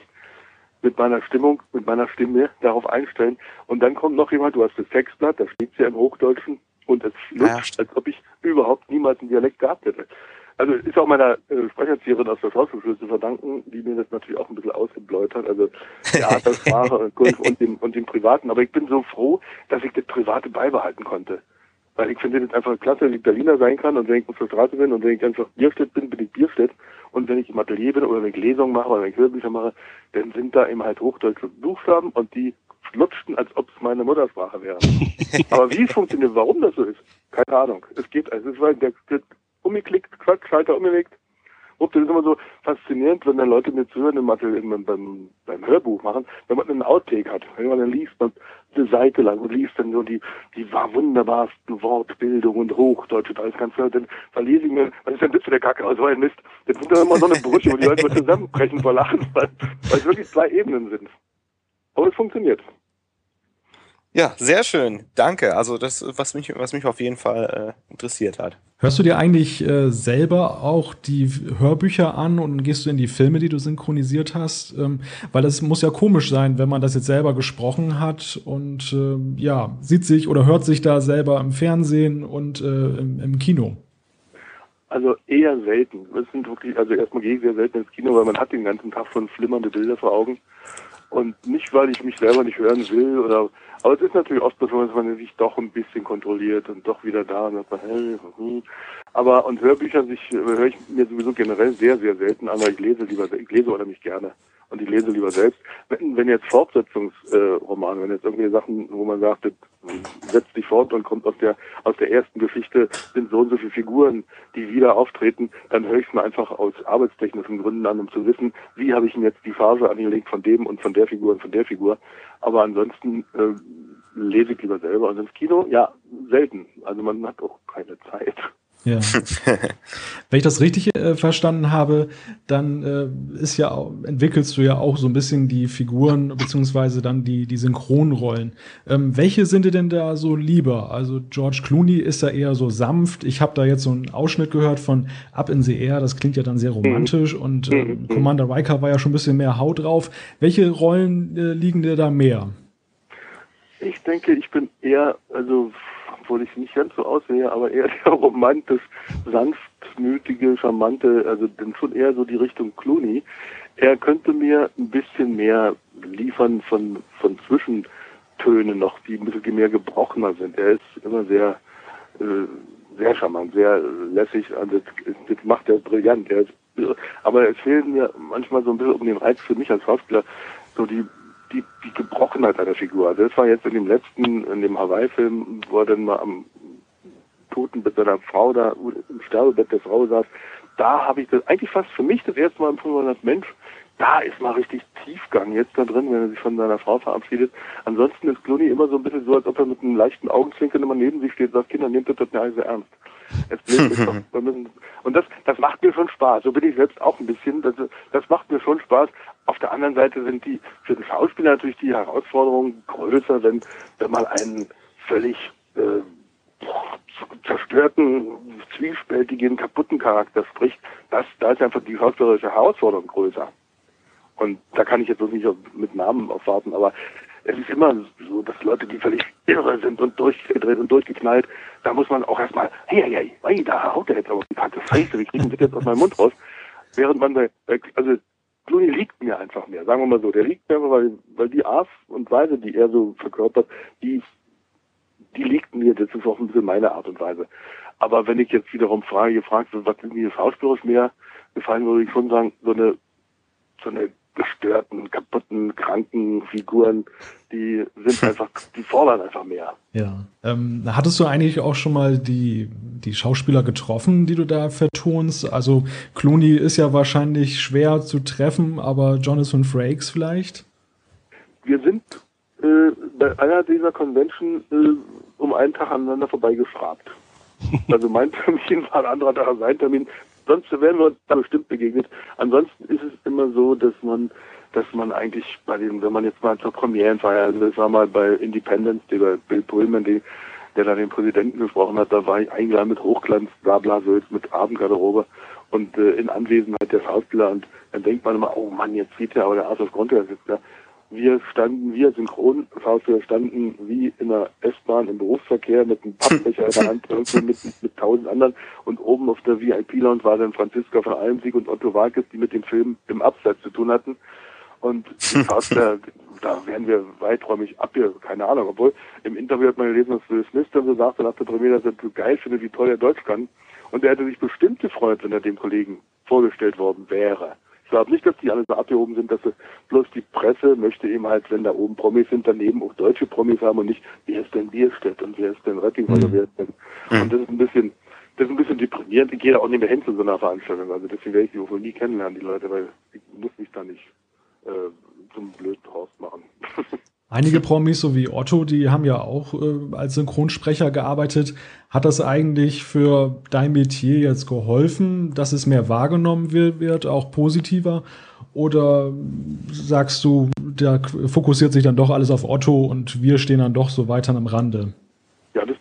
mit meiner Stimmung, mit meiner Stimme darauf einstellen. Und dann kommt noch jemand, du hast das Textblatt, da steht ja im Hochdeutschen und es lutscht, ja. als ob ich überhaupt niemals einen Dialekt gehabt hätte. Also ist auch meiner äh, Sprecherzieherin aus der Schauspielschule zu verdanken, die mir das natürlich auch ein bisschen ausgebläut hat, also Theatersprache und und dem, und dem Privaten. Aber ich bin so froh, dass ich das Private beibehalten konnte. Weil ich finde das einfach klasse, wenn ich Berliner sein kann und wenn ich auf der Straße bin und wenn ich einfach Bierstedt bin, bin ich Bierstedt. Und wenn ich im Atelier bin oder wenn ich Lesungen mache oder wenn ich Hörbücher mache, dann sind da eben halt hochdeutsche Buchstaben und die flutschten, als ob es meine Muttersprache wäre. Aber wie es funktioniert, warum das so ist, keine Ahnung. Es geht, also es weil der, der umgeklickt, Quatsch, Schalter umgelegt. Ups, das ist immer so faszinierend, wenn dann Leute mir zuhören im Atelier, beim, beim Hörbuch machen, wenn man einen Outtake hat. Wenn man dann liest, man eine Seite lang und liest dann so die, die wunderbarsten Wortbildung und Hochdeutsch und alles ganz klar. Dann verlese ich mir, was ist denn das für der Kacke aus, weil Mist. Das sind dann immer so eine Brüche, wo die Leute zusammenbrechen vor Lachen, weil, weil es wirklich zwei Ebenen sind. Aber es funktioniert. Ja, sehr schön. Danke. Also das, was mich, was mich auf jeden Fall äh, interessiert hat. Hörst du dir eigentlich äh, selber auch die Hörbücher an und gehst du in die Filme, die du synchronisiert hast? Ähm, weil es muss ja komisch sein, wenn man das jetzt selber gesprochen hat und äh, ja, sieht sich oder hört sich da selber im Fernsehen und äh, im, im Kino. Also eher selten. Das sind wirklich, also erstmal gehe ich sehr selten ins Kino, weil man hat den ganzen Tag schon flimmernde Bilder vor Augen. Und nicht, weil ich mich selber nicht hören will oder aber es ist natürlich oft so, dass man sich doch ein bisschen kontrolliert und doch wieder da und sagt hey, hm. aber und Hörbücher sich höre ich mir sowieso generell sehr, sehr selten an, weil ich lese lieber, ich lese oder nicht gerne und ich lese lieber selbst. Wenn, wenn jetzt Fortsetzungsromane, äh, wenn jetzt irgendwie Sachen, wo man sagt, setzt sich fort und kommt aus der aus der ersten Geschichte, sind so und so viele Figuren, die wieder auftreten, dann höre ich es mir einfach aus arbeitstechnischen Gründen an, um zu wissen, wie habe ich ihm jetzt die Phase angelegt von dem und von der Figur und von der Figur. Aber ansonsten äh, lese ich lieber selber. Und ins Kino, ja, selten. Also man hat auch keine Zeit. Ja. Wenn ich das richtig äh, verstanden habe, dann äh, ist ja entwickelst du ja auch so ein bisschen die Figuren beziehungsweise dann die die Synchronrollen. Ähm, welche sind dir denn da so lieber? Also George Clooney ist da eher so sanft. Ich habe da jetzt so einen Ausschnitt gehört von Up in the Air. Das klingt ja dann sehr romantisch mhm. und äh, mhm. Commander Riker war ja schon ein bisschen mehr Haut drauf. Welche Rollen äh, liegen dir da mehr? Ich denke, ich bin eher also obwohl ich nicht ganz so aussehe, aber eher der romantisch sanftmütige, charmante, also denn schon eher so die Richtung Clooney. Er könnte mir ein bisschen mehr liefern von, von Zwischentönen noch, die ein bisschen mehr gebrochener sind. Er ist immer sehr, äh, sehr charmant, sehr lässig, also das, das macht er brillant. Er ist, aber es fehlen mir manchmal so ein bisschen um den Reiz für mich als Schauspieler, so die die, die Gebrochenheit einer Figur. Also das war jetzt in dem letzten, in dem Hawaii-Film, wo er dann mal am Totenbett seiner Frau da, im Sterbebett der Frau saß, da habe ich das eigentlich fast für mich das erste Mal empfunden, dass Mensch, da ist mal richtig Tiefgang jetzt da drin, wenn er sich von seiner Frau verabschiedet. Ansonsten ist Clooney immer so ein bisschen so, als ob er mit einem leichten Augenzwinkern immer neben sich steht und sagt, Kinder, nehmt das nicht so ernst. Doch, müssen, und das, das macht mir schon Spaß. So bin ich selbst auch ein bisschen. Das, das macht mir schon Spaß. Auf der anderen Seite sind die für den Schauspieler natürlich die Herausforderungen größer, wenn, wenn man einen völlig äh, zerstörten, zwiespältigen, kaputten Charakter spricht. Das, da ist einfach die schauspielerische Herausforderung größer. Und da kann ich jetzt nicht mit Namen aufwarten, aber es ist immer so, dass Leute, die völlig irre sind und durchgedreht und durchgeknallt, da muss man auch erstmal, hey, hey, hey, da haut der jetzt aber die kacke Fresse, wie kriegen das jetzt aus meinem Mund raus? Während man, bei, also Clooney liegt mir einfach mehr, sagen wir mal so, der liegt mir weil, weil die Art und Weise, die er so verkörpert, die, die liegt mir, das ist auch ein bisschen meine Art und Weise. Aber wenn ich jetzt wiederum frage, gefragt wird, was die schauspielerisch mehr gefallen, würde ich schon sagen, so eine, so eine gestörten, kaputten, kranken Figuren, die sind einfach, die fordern einfach mehr. Ja. Ähm, hattest du eigentlich auch schon mal die, die Schauspieler getroffen, die du da vertonst? Also Clooney ist ja wahrscheinlich schwer zu treffen, aber Jonathan Frakes vielleicht? Wir sind äh, bei einer dieser Convention äh, um einen Tag aneinander vorbeigefragt. Also mein Termin war ein anderer Tag als sein Termin sonst wären wir uns da bestimmt begegnet. Ansonsten ist es immer so, dass man dass man eigentlich bei den, wenn man jetzt mal zur Premierenfeier, also das war mal bei Independence, der bei Bill Pullman, die, der da den Präsidenten gesprochen hat, da war ich eingeladen mit Hochglanz, bla bla so mit Abendgarderobe und äh, in Anwesenheit der Schauspieler und dann denkt man immer, oh Mann, jetzt sieht ja aber der Arzt auf Grund, der sitzt da wir standen, wir Synchronschauspieler standen wie in der S-Bahn im Berufsverkehr mit einem Pappbecher in der Hand irgendwie mit, mit tausend anderen und oben auf der VIP-Lounge war dann Franziska von Almsieg und Otto Walkes, die mit dem Film im Absatz zu tun hatten. Und Schauspieler, da wären wir weiträumig ab hier, keine Ahnung, obwohl im Interview hat man gelesen, dass Will Smith dann so sagte nach der Premiere, dass er so geil findet, wie toll er Deutsch kann. Und er hätte sich bestimmt gefreut, wenn er dem Kollegen vorgestellt worden wäre. Ich glaube nicht, dass die alle so abgehoben sind, dass sie bloß die Presse möchte eben halt, wenn da oben Promis sind, daneben auch deutsche Promis haben und nicht, wer ist denn Bierstedt und wer ist denn Retting mhm. oder wer ist denn. Mhm. Und das ist ein bisschen, das ist ein bisschen deprimierend. Ich gehe da auch nicht mehr hin zu so einer Veranstaltung. Also deswegen werde ich die wohl nie kennenlernen, die Leute, weil ich muss mich da nicht äh, zum blöden Horst machen. Einige Promis, so wie Otto, die haben ja auch äh, als Synchronsprecher gearbeitet. Hat das eigentlich für dein Metier jetzt geholfen, dass es mehr wahrgenommen wird, wird auch positiver? Oder sagst du, da fokussiert sich dann doch alles auf Otto und wir stehen dann doch so weiter am Rande?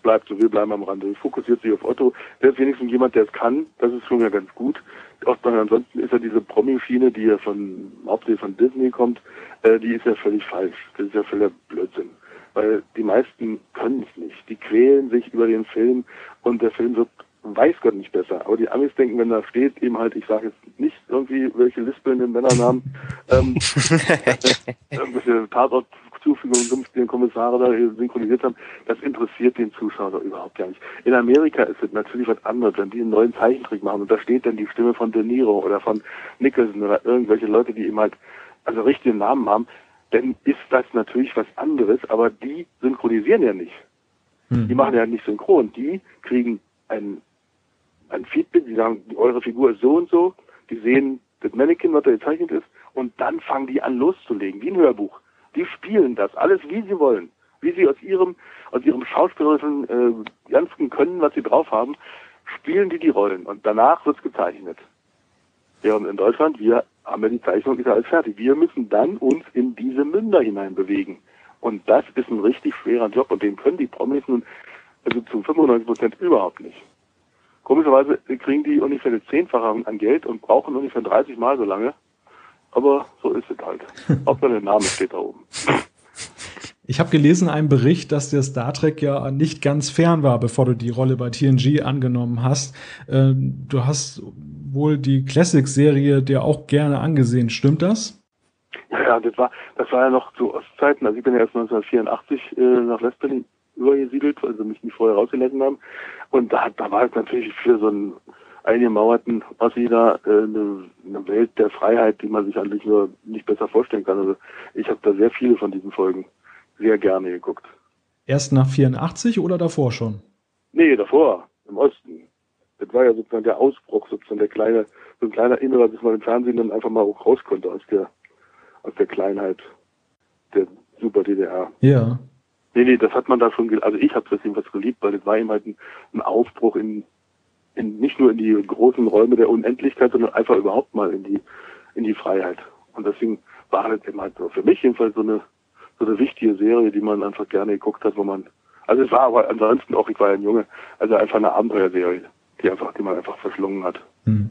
Bleibt so, wir bleiben am Rande. Fokussiert sich auf Otto. Der ist wenigstens jemand, der es kann. Das ist schon ja ganz gut. Ansonsten ist ja diese Promi-Schiene, die ja von, hauptsächlich von Disney kommt, äh, die ist ja völlig falsch. Das ist ja völlig Blödsinn. Weil die meisten können es nicht. Die quälen sich über den Film und der Film wird weiß Gott nicht besser. Aber die Amis denken, wenn da steht, eben halt, ich sage jetzt nicht irgendwie welche lispelnden Männernamen, ähm, irgendwelche Tatortzufügungen, die den Kommissare da synchronisiert haben, das interessiert den Zuschauer doch überhaupt gar nicht. In Amerika ist es natürlich was anderes, wenn die einen neuen Zeichentrick machen und da steht dann die Stimme von De Niro oder von Nicholson oder irgendwelche Leute, die eben halt also richtigen Namen haben, dann ist das natürlich was anderes, aber die synchronisieren ja nicht. Hm. Die machen ja nicht synchron. Die kriegen ein, ein Feedback, die sagen, eure Figur ist so und so, die sehen das Mannequin, was da gezeichnet ist, und dann fangen die an loszulegen, wie ein Hörbuch. Die spielen das alles, wie sie wollen. Wie sie aus ihrem, aus ihrem schauspielerischen äh, ganzen Können, was sie drauf haben, spielen die die Rollen. Und danach wird's gezeichnet. Während in Deutschland, wir haben ja die Zeichnung ist alles fertig. Wir müssen dann uns in diese Münder hinein bewegen. Und das ist ein richtig schwerer Job und den können die Promis nun also zu 95 Prozent überhaupt nicht. Komischerweise kriegen die ungefähr eine Zehnfache an Geld und brauchen ungefähr 30 Mal so lange. Aber so ist es halt. Hauptsache der Name steht da oben. Ich habe gelesen einen Bericht, dass der Star Trek ja nicht ganz fern war, bevor du die Rolle bei TNG angenommen hast. Äh, du hast wohl die Classic-Serie dir auch gerne angesehen. Stimmt das? Ja, das war, das war ja noch zu Ostzeiten. Also ich bin ja erst 1984 äh, nach Westberlin übergesiedelt, weil sie mich nicht vorher rausgelassen haben. Und da, da war es natürlich für so einen eingemauerten Ossi da äh, eine, eine Welt der Freiheit, die man sich eigentlich nur nicht besser vorstellen kann. Also ich habe da sehr viele von diesen Folgen sehr gerne geguckt. Erst nach 84 oder davor schon? Nee, davor, im Osten. Das war ja sozusagen der Ausbruch, sozusagen der kleine, so ein kleiner Innerer, dass man im Fernsehen dann einfach mal auch raus konnte aus der, aus der Kleinheit der Super DDR. Ja. Nee, nee, das hat man da schon, also ich habe das jedenfalls geliebt, weil das war eben halt ein, ein Aufbruch in, in, nicht nur in die großen Räume der Unendlichkeit, sondern einfach überhaupt mal in die, in die Freiheit. Und deswegen war das eben halt so, für mich jedenfalls so eine, so eine wichtige Serie, die man einfach gerne geguckt hat, wo man, also es war aber ansonsten auch, ich war ja ein Junge, also einfach eine Abenteuerserie, die einfach, die man einfach verschlungen hat. Hm.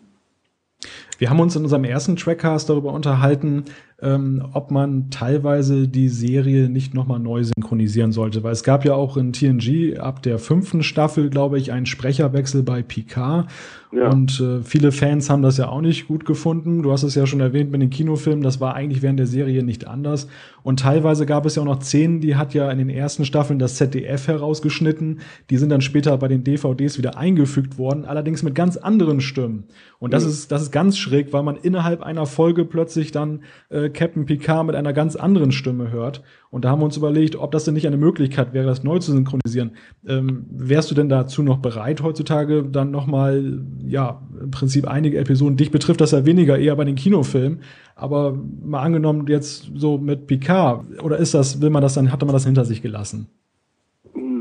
Wir haben uns in unserem ersten Trackcast darüber unterhalten, ähm, ob man teilweise die Serie nicht nochmal neu synchronisieren sollte. Weil es gab ja auch in TNG ab der fünften Staffel, glaube ich, einen Sprecherwechsel bei Picard. Ja. Und äh, viele Fans haben das ja auch nicht gut gefunden. Du hast es ja schon erwähnt mit den Kinofilmen, das war eigentlich während der Serie nicht anders. Und teilweise gab es ja auch noch Szenen, die hat ja in den ersten Staffeln das ZDF herausgeschnitten. Die sind dann später bei den DVDs wieder eingefügt worden, allerdings mit ganz anderen Stimmen. Und das mhm. ist, das ist ganz schräg, weil man innerhalb einer Folge plötzlich dann äh, Captain Picard mit einer ganz anderen Stimme hört. Und da haben wir uns überlegt, ob das denn nicht eine Möglichkeit wäre, das neu zu synchronisieren. Ähm, wärst du denn dazu noch bereit, heutzutage dann nochmal, ja, im Prinzip einige Episoden, dich betrifft das ja weniger eher bei den Kinofilmen, aber mal angenommen jetzt so mit Picard, oder ist das, will man das dann, hatte man das hinter sich gelassen?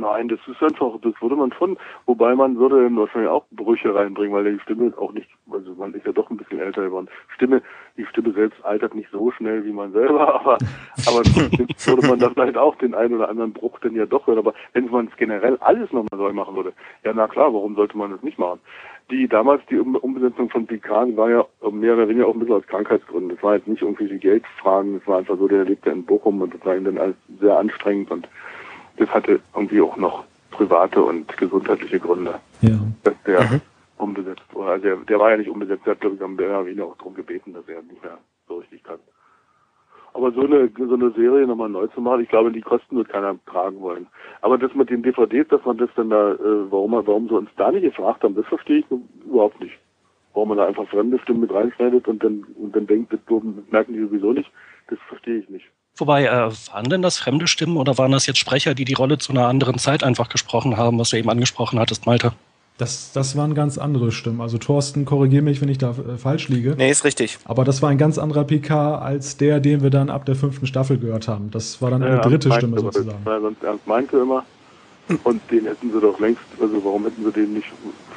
Nein, das ist einfach, das würde man schon, wobei man würde wahrscheinlich auch Brüche reinbringen, weil die Stimme auch nicht, also man ist ja doch ein bisschen älter geworden. Stimme, die Stimme selbst altert nicht so schnell wie man selber, aber, aber würde man da vielleicht auch den einen oder anderen Bruch denn ja doch hören. Aber wenn man es generell alles nochmal neu machen würde, ja na klar, warum sollte man das nicht machen? Die damals, die Umbesetzung von Picard war ja mehr oder weniger auch ein bisschen aus Krankheitsgründen. Das war jetzt nicht irgendwie die Geldfragen, das war einfach so, der lebte in Bochum und das war ihm dann alles sehr anstrengend und das hatte irgendwie auch noch private und gesundheitliche Gründe, ja. dass der mhm. umbesetzt wurde. Also der, der war ja nicht umbesetzt, der hat glaube ich am Berlin auch darum gebeten, dass er nicht mehr so richtig kann. Aber so eine, so eine Serie nochmal neu zu machen, ich glaube, die Kosten wird keiner tragen wollen. Aber das mit den DVDs, dass man das dann da, äh, warum, warum sie uns da nicht gefragt haben, das verstehe ich überhaupt nicht. Warum man da einfach fremde Stimmen mit reinschneidet und dann, und dann denkt, das merken die sowieso nicht, das verstehe ich nicht. Wobei, äh, waren denn das fremde Stimmen oder waren das jetzt Sprecher, die die Rolle zu einer anderen Zeit einfach gesprochen haben, was du eben angesprochen hattest, Malte? Das, das waren ganz andere Stimmen. Also Thorsten, korrigiere mich, wenn ich da äh, falsch liege. Nee, ist richtig. Aber das war ein ganz anderer PK als der, den wir dann ab der fünften Staffel gehört haben. Das war dann eine ja, dritte Stimme sozusagen. Das war sonst Ernst meinte immer. Und den hätten sie doch längst, also warum hätten sie den nicht,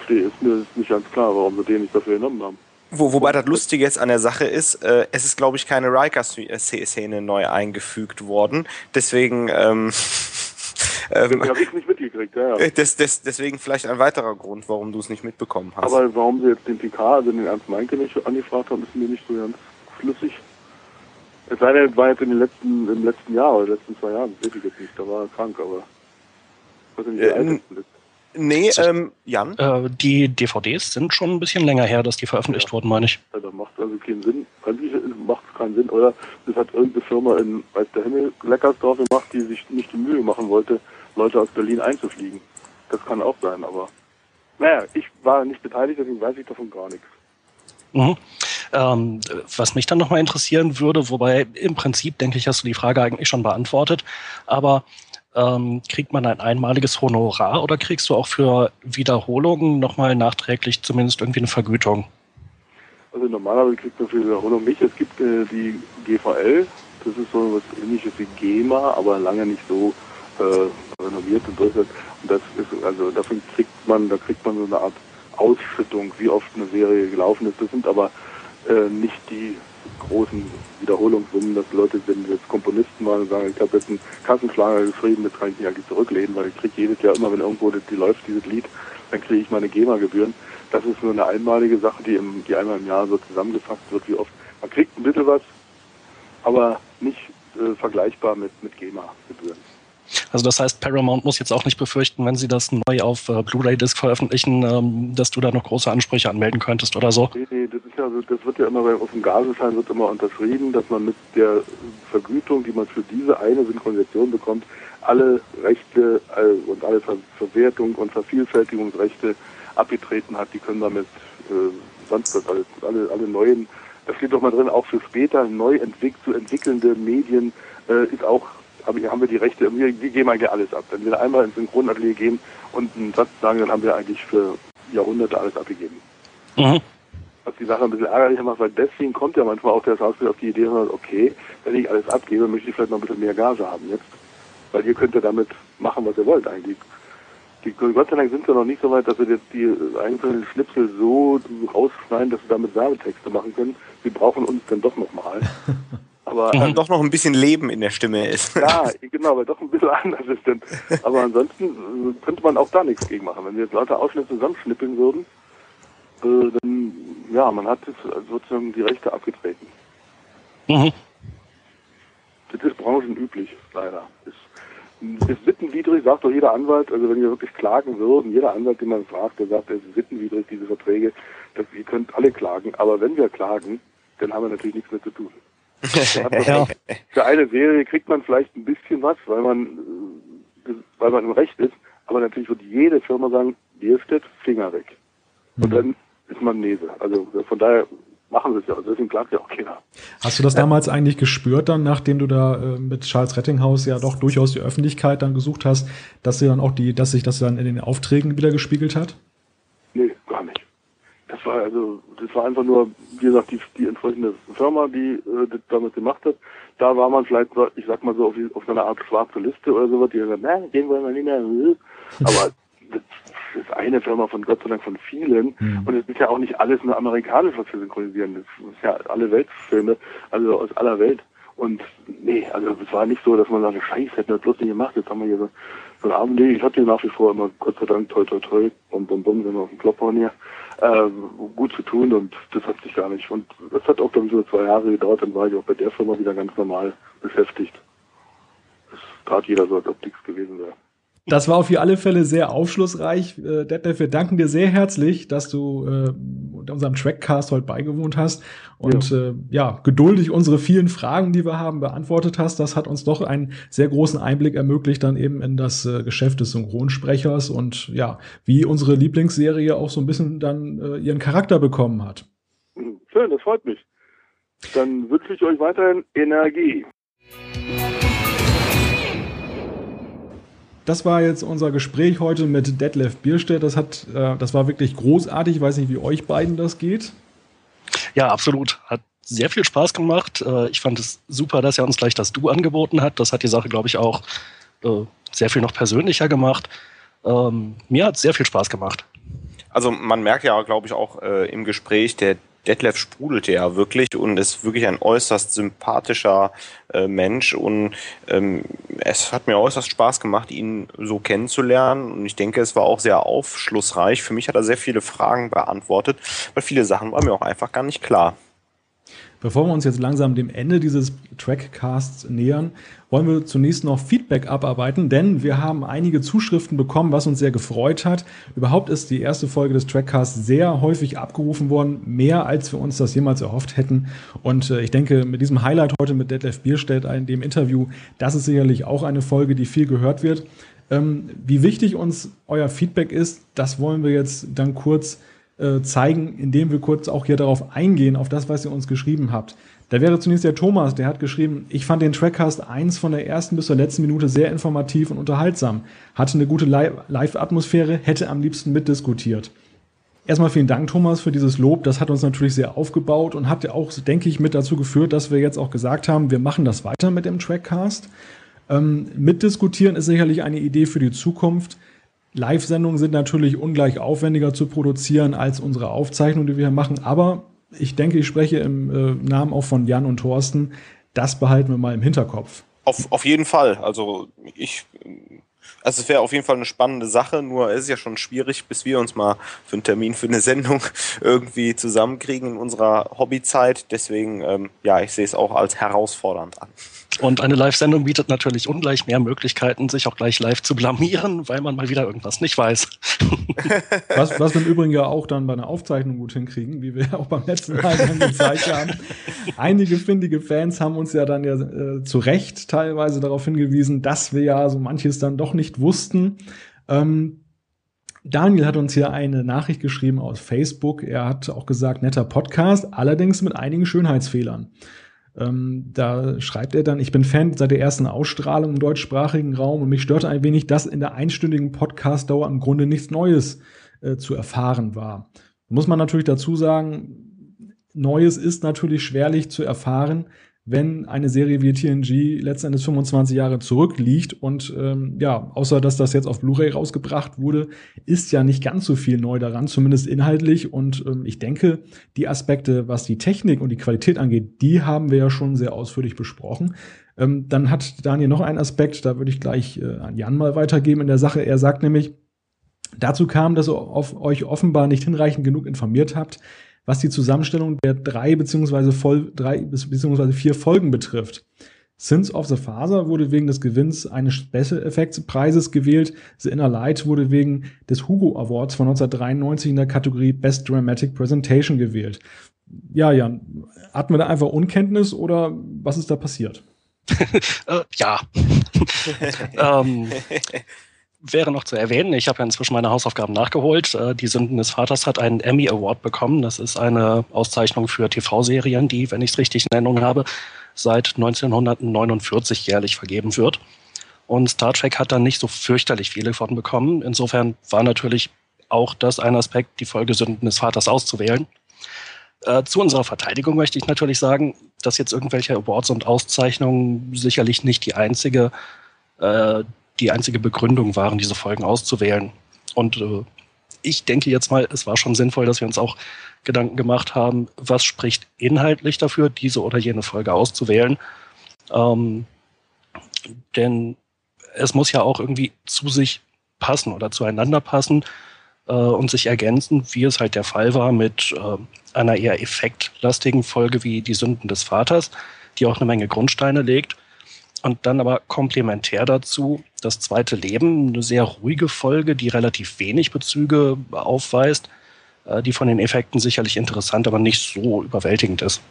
ist mir nicht ganz klar, warum sie den nicht dafür genommen haben. Wo, wobei das Lustige jetzt an der Sache ist, äh, es ist, glaube ich, keine Riker-Szene neu eingefügt worden. Deswegen. Ähm, ähm, habe ich nicht mitgekriegt, ja. ja. Des, des, deswegen vielleicht ein weiterer Grund, warum du es nicht mitbekommen hast. Aber warum sie jetzt den PK, also den Ernst Meinke nicht angefragt haben, ist mir nicht so ganz flüssig. Es sei denn, war jetzt in den letzten, im letzten Jahr oder letzten zwei Jahren, das ich jetzt nicht, da war er krank, aber ich weiß nicht, wie äh, alt Nee, ähm, Jan? Äh, die DVDs sind schon ein bisschen länger her, dass die veröffentlicht ja. wurden, meine ich. Ja, da macht also keinen Sinn. Eigentlich macht es keinen Sinn. Oder das hat irgendeine Firma in weiß der Himmel Leckersdorf gemacht, die sich nicht die Mühe machen wollte, Leute aus Berlin einzufliegen. Das kann auch sein, aber naja, ich war nicht beteiligt, deswegen weiß ich davon gar nichts. Mhm. Ähm, was mich dann nochmal interessieren würde, wobei im Prinzip, denke ich, hast du die Frage eigentlich schon beantwortet, aber ähm, kriegt man ein einmaliges Honorar oder kriegst du auch für Wiederholungen nochmal nachträglich zumindest irgendwie eine Vergütung? Also normalerweise kriegt man für Wiederholung nicht. Es gibt äh, die GVL, das ist so was ähnliches wie GEMA, aber lange nicht so äh, renoviert in Deutschland. Und das ist, also dafür kriegt man, da kriegt man so eine Art Ausschüttung, wie oft eine Serie gelaufen ist. Das sind aber äh, nicht die großen Wiederholungssummen, dass Leute, wenn jetzt Komponisten waren sagen, ich habe jetzt einen Kassenschlager geschrieben, das kann ich nicht eigentlich zurücklehnen, weil ich kriege jedes Jahr immer, wenn irgendwo die, die läuft, dieses Lied, dann kriege ich meine GEMA-Gebühren. Das ist nur eine einmalige Sache, die, im, die einmal im Jahr so zusammengefasst wird, wie oft. Man kriegt ein bisschen was, aber nicht äh, vergleichbar mit, mit GEMA-Gebühren. Also das heißt, Paramount muss jetzt auch nicht befürchten, wenn sie das neu auf äh, Blu-ray-Disc veröffentlichen, ähm, dass du da noch große Ansprüche anmelden könntest oder so. Nee, nee, das, ist ja, das wird ja immer bei, auf dem Gasenschein wird immer unterschrieben, dass man mit der Vergütung, die man für diese eine Synchronisation bekommt, alle Rechte äh, und alle Ver Verwertung und Vervielfältigungsrechte abgetreten hat. Die können damit äh, sonst was alles, alle, alle neuen, da steht doch mal drin, auch für später neu entwick zu entwickelnde Medien äh, ist auch haben wir die Rechte, wir, wir geben eigentlich alles ab. Wenn wir einmal ins Synchronatelier gehen und einen Satz sagen, dann haben wir eigentlich für Jahrhunderte alles abgegeben. Mhm. Was die Sache ein bisschen ärgerlicher macht, weil deswegen kommt ja manchmal auch der Schauspieler auf die Idee, okay, wenn ich alles abgebe, möchte ich vielleicht noch ein bisschen mehr Gage haben jetzt. Weil ihr könnt ja damit machen, was ihr wollt eigentlich. Die, Gott sei Dank sind wir noch nicht so weit, dass wir jetzt die einzelnen Schnipsel so rausschneiden, dass wir damit Werbetexte machen können. Sie brauchen uns dann doch nochmal. Aber mhm. doch noch ein bisschen Leben in der Stimme ist. Ja, genau, weil doch ein bisschen anders ist. Denn, aber ansonsten äh, könnte man auch da nichts gegen machen. Wenn wir jetzt lauter Ausschnitte zusammenschnippeln würden, äh, dann ja, man hat sozusagen die Rechte abgetreten. Mhm. Das ist branchenüblich, leider. Ist, ist sittenwidrig, sagt doch jeder Anwalt, also wenn wir wirklich klagen würden, jeder Anwalt, den man fragt, der sagt, es ist sittenwidrig, diese Verträge, dass ihr könnt alle klagen, aber wenn wir klagen, dann haben wir natürlich nichts mehr zu tun. ja. Für eine Serie kriegt man vielleicht ein bisschen was, weil man, äh, weil man im Recht ist, aber natürlich wird jede Firma sagen, Bierstedt, Finger weg. Und mhm. dann ist man Nese. Also von daher machen sie es ja. Also deswegen klagt ja auch keiner. Hast du das damals eigentlich gespürt dann, nachdem du da äh, mit Charles Rettinghaus ja doch durchaus die Öffentlichkeit dann gesucht hast, dass sie dann auch die, dass sich das dann in den Aufträgen wieder gespiegelt hat? Nee, gar nicht. Das war also, das war einfach nur, wie gesagt, die, die entsprechende Firma, die äh, das damit gemacht hat. Da war man vielleicht, ich sag mal so, auf, auf so einer Art schwarze Liste oder sowas, die gesagt, nein, den wollen wir nicht mehr. Aber das ist eine Firma von Gott sei Dank von vielen. Mhm. Und es ist ja auch nicht alles nur amerikanisch, was wir synchronisieren. Das ist ja alle Weltfilme, also aus aller Welt. Und nee, also es war nicht so, dass man sagt, Scheiße, hätten wir das bloß nicht gemacht. Jetzt haben wir hier so, so einen Abend. Nee, ich hatte nach wie vor immer, Gott sei Dank, toi toi toi, und bum bum, sind wir auf dem Klopphorn hier, äh, gut zu tun und das hat sich gar nicht. Und das hat auch, glaube ich, so zwei Jahre gedauert, dann war ich auch bei der Firma wieder ganz normal beschäftigt. Das tat jeder so, als ob nichts gewesen wäre. Das war auf alle Fälle sehr aufschlussreich. Äh, Detlef, wir danken dir sehr herzlich, dass du äh, unserem Trackcast heute beigewohnt hast und ja. Äh, ja, geduldig unsere vielen Fragen, die wir haben, beantwortet hast. Das hat uns doch einen sehr großen Einblick ermöglicht dann eben in das äh, Geschäft des Synchronsprechers und ja, wie unsere Lieblingsserie auch so ein bisschen dann äh, ihren Charakter bekommen hat. Schön, das freut mich. Dann wünsche ich euch weiterhin Energie. Das war jetzt unser Gespräch heute mit Detlef Bierstedt. Das hat, äh, das war wirklich großartig. Ich weiß nicht, wie euch beiden das geht. Ja, absolut. Hat sehr viel Spaß gemacht. Äh, ich fand es super, dass er uns gleich das Du angeboten hat. Das hat die Sache, glaube ich, auch äh, sehr viel noch persönlicher gemacht. Ähm, mir hat es sehr viel Spaß gemacht. Also man merkt ja, glaube ich, auch äh, im Gespräch, der Detlef sprudelte ja wirklich und ist wirklich ein äußerst sympathischer äh, Mensch und ähm, es hat mir äußerst Spaß gemacht, ihn so kennenzulernen und ich denke, es war auch sehr aufschlussreich. Für mich hat er sehr viele Fragen beantwortet, weil viele Sachen waren mir auch einfach gar nicht klar. Bevor wir uns jetzt langsam dem Ende dieses Trackcasts nähern, wollen wir zunächst noch Feedback abarbeiten, denn wir haben einige Zuschriften bekommen, was uns sehr gefreut hat. Überhaupt ist die erste Folge des Trackcasts sehr häufig abgerufen worden, mehr als wir uns das jemals erhofft hätten. Und äh, ich denke, mit diesem Highlight heute mit Detlef Bierstedt in dem Interview, das ist sicherlich auch eine Folge, die viel gehört wird. Ähm, wie wichtig uns euer Feedback ist, das wollen wir jetzt dann kurz äh, zeigen, indem wir kurz auch hier darauf eingehen, auf das, was ihr uns geschrieben habt. Da wäre zunächst der Thomas, der hat geschrieben, ich fand den Trackcast 1 von der ersten bis zur letzten Minute sehr informativ und unterhaltsam, hatte eine gute Live-Atmosphäre, hätte am liebsten mitdiskutiert. Erstmal vielen Dank, Thomas, für dieses Lob. Das hat uns natürlich sehr aufgebaut und hat ja auch, denke ich, mit dazu geführt, dass wir jetzt auch gesagt haben, wir machen das weiter mit dem Trackcast. Ähm, mitdiskutieren ist sicherlich eine Idee für die Zukunft. Live-Sendungen sind natürlich ungleich aufwendiger zu produzieren als unsere Aufzeichnungen, die wir hier machen. Aber ich denke, ich spreche im äh, Namen auch von Jan und Thorsten. Das behalten wir mal im Hinterkopf. Auf, auf jeden Fall. Also ich, also es wäre auf jeden Fall eine spannende Sache. Nur es ist ja schon schwierig, bis wir uns mal für einen Termin für eine Sendung irgendwie zusammenkriegen in unserer Hobbyzeit. Deswegen, ähm, ja, ich sehe es auch als herausfordernd an. Und eine Live-Sendung bietet natürlich ungleich mehr Möglichkeiten, sich auch gleich live zu blamieren, weil man mal wieder irgendwas nicht weiß. was, was wir im Übrigen ja auch dann bei einer Aufzeichnung gut hinkriegen, wie wir auch beim letzten Mal dann gezeigt haben. Einige findige Fans haben uns ja dann ja äh, zu Recht teilweise darauf hingewiesen, dass wir ja so manches dann doch nicht wussten. Ähm, Daniel hat uns hier eine Nachricht geschrieben aus Facebook. Er hat auch gesagt, netter Podcast, allerdings mit einigen Schönheitsfehlern. Ähm, da schreibt er dann, ich bin Fan seit der ersten Ausstrahlung im deutschsprachigen Raum und mich störte ein wenig, dass in der einstündigen Podcastdauer im Grunde nichts Neues äh, zu erfahren war. Muss man natürlich dazu sagen, Neues ist natürlich schwerlich zu erfahren, wenn eine Serie wie TNG letztendlich 25 Jahre zurückliegt und ähm, ja, außer dass das jetzt auf Blu-ray rausgebracht wurde, ist ja nicht ganz so viel neu daran, zumindest inhaltlich. Und ähm, ich denke, die Aspekte, was die Technik und die Qualität angeht, die haben wir ja schon sehr ausführlich besprochen. Ähm, dann hat Daniel noch einen Aspekt, da würde ich gleich äh, an Jan mal weitergeben in der Sache. Er sagt nämlich, dazu kam, dass ihr euch offenbar nicht hinreichend genug informiert habt, was die Zusammenstellung der drei beziehungsweise voll, drei beziehungsweise vier Folgen betrifft. Sins of the Father wurde wegen des Gewinns eines Special Effects Preises gewählt. The Inner Light wurde wegen des Hugo Awards von 1993 in der Kategorie Best Dramatic Presentation gewählt. Ja, Jan, hatten wir da einfach Unkenntnis oder was ist da passiert? äh, ja. ähm, wäre noch zu erwähnen, ich habe ja inzwischen meine Hausaufgaben nachgeholt. Äh, die Sünden des Vaters hat einen Emmy Award bekommen. Das ist eine Auszeichnung für TV-Serien, die, wenn ich es richtig in Erinnerung habe, seit 1949 jährlich vergeben wird. Und Star Trek hat dann nicht so fürchterlich viele von bekommen. Insofern war natürlich auch das ein Aspekt, die Folge Sünden des Vaters auszuwählen. Äh, zu unserer Verteidigung möchte ich natürlich sagen, dass jetzt irgendwelche Awards und Auszeichnungen sicherlich nicht die einzige, äh, die einzige Begründung waren, diese Folgen auszuwählen. Und äh, ich denke jetzt mal, es war schon sinnvoll, dass wir uns auch Gedanken gemacht haben, was spricht inhaltlich dafür, diese oder jene Folge auszuwählen. Ähm, denn es muss ja auch irgendwie zu sich passen oder zueinander passen äh, und sich ergänzen, wie es halt der Fall war mit äh, einer eher effektlastigen Folge wie Die Sünden des Vaters, die auch eine Menge Grundsteine legt. Und dann aber komplementär dazu das zweite Leben, eine sehr ruhige Folge, die relativ wenig Bezüge aufweist, äh, die von den Effekten sicherlich interessant, aber nicht so überwältigend ist.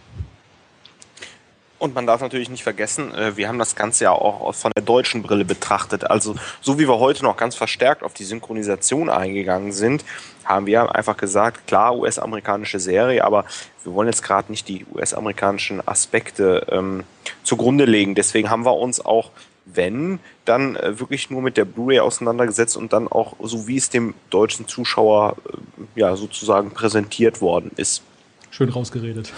Und man darf natürlich nicht vergessen, äh, wir haben das Ganze ja auch von der deutschen Brille betrachtet. Also so wie wir heute noch ganz verstärkt auf die Synchronisation eingegangen sind, haben wir einfach gesagt, klar, US-amerikanische Serie, aber wir wollen jetzt gerade nicht die US-amerikanischen Aspekte ähm, zugrunde legen. Deswegen haben wir uns auch, wenn, dann äh, wirklich nur mit der Blu-ray auseinandergesetzt und dann auch so, wie es dem deutschen Zuschauer äh, ja sozusagen präsentiert worden ist. Schön rausgeredet.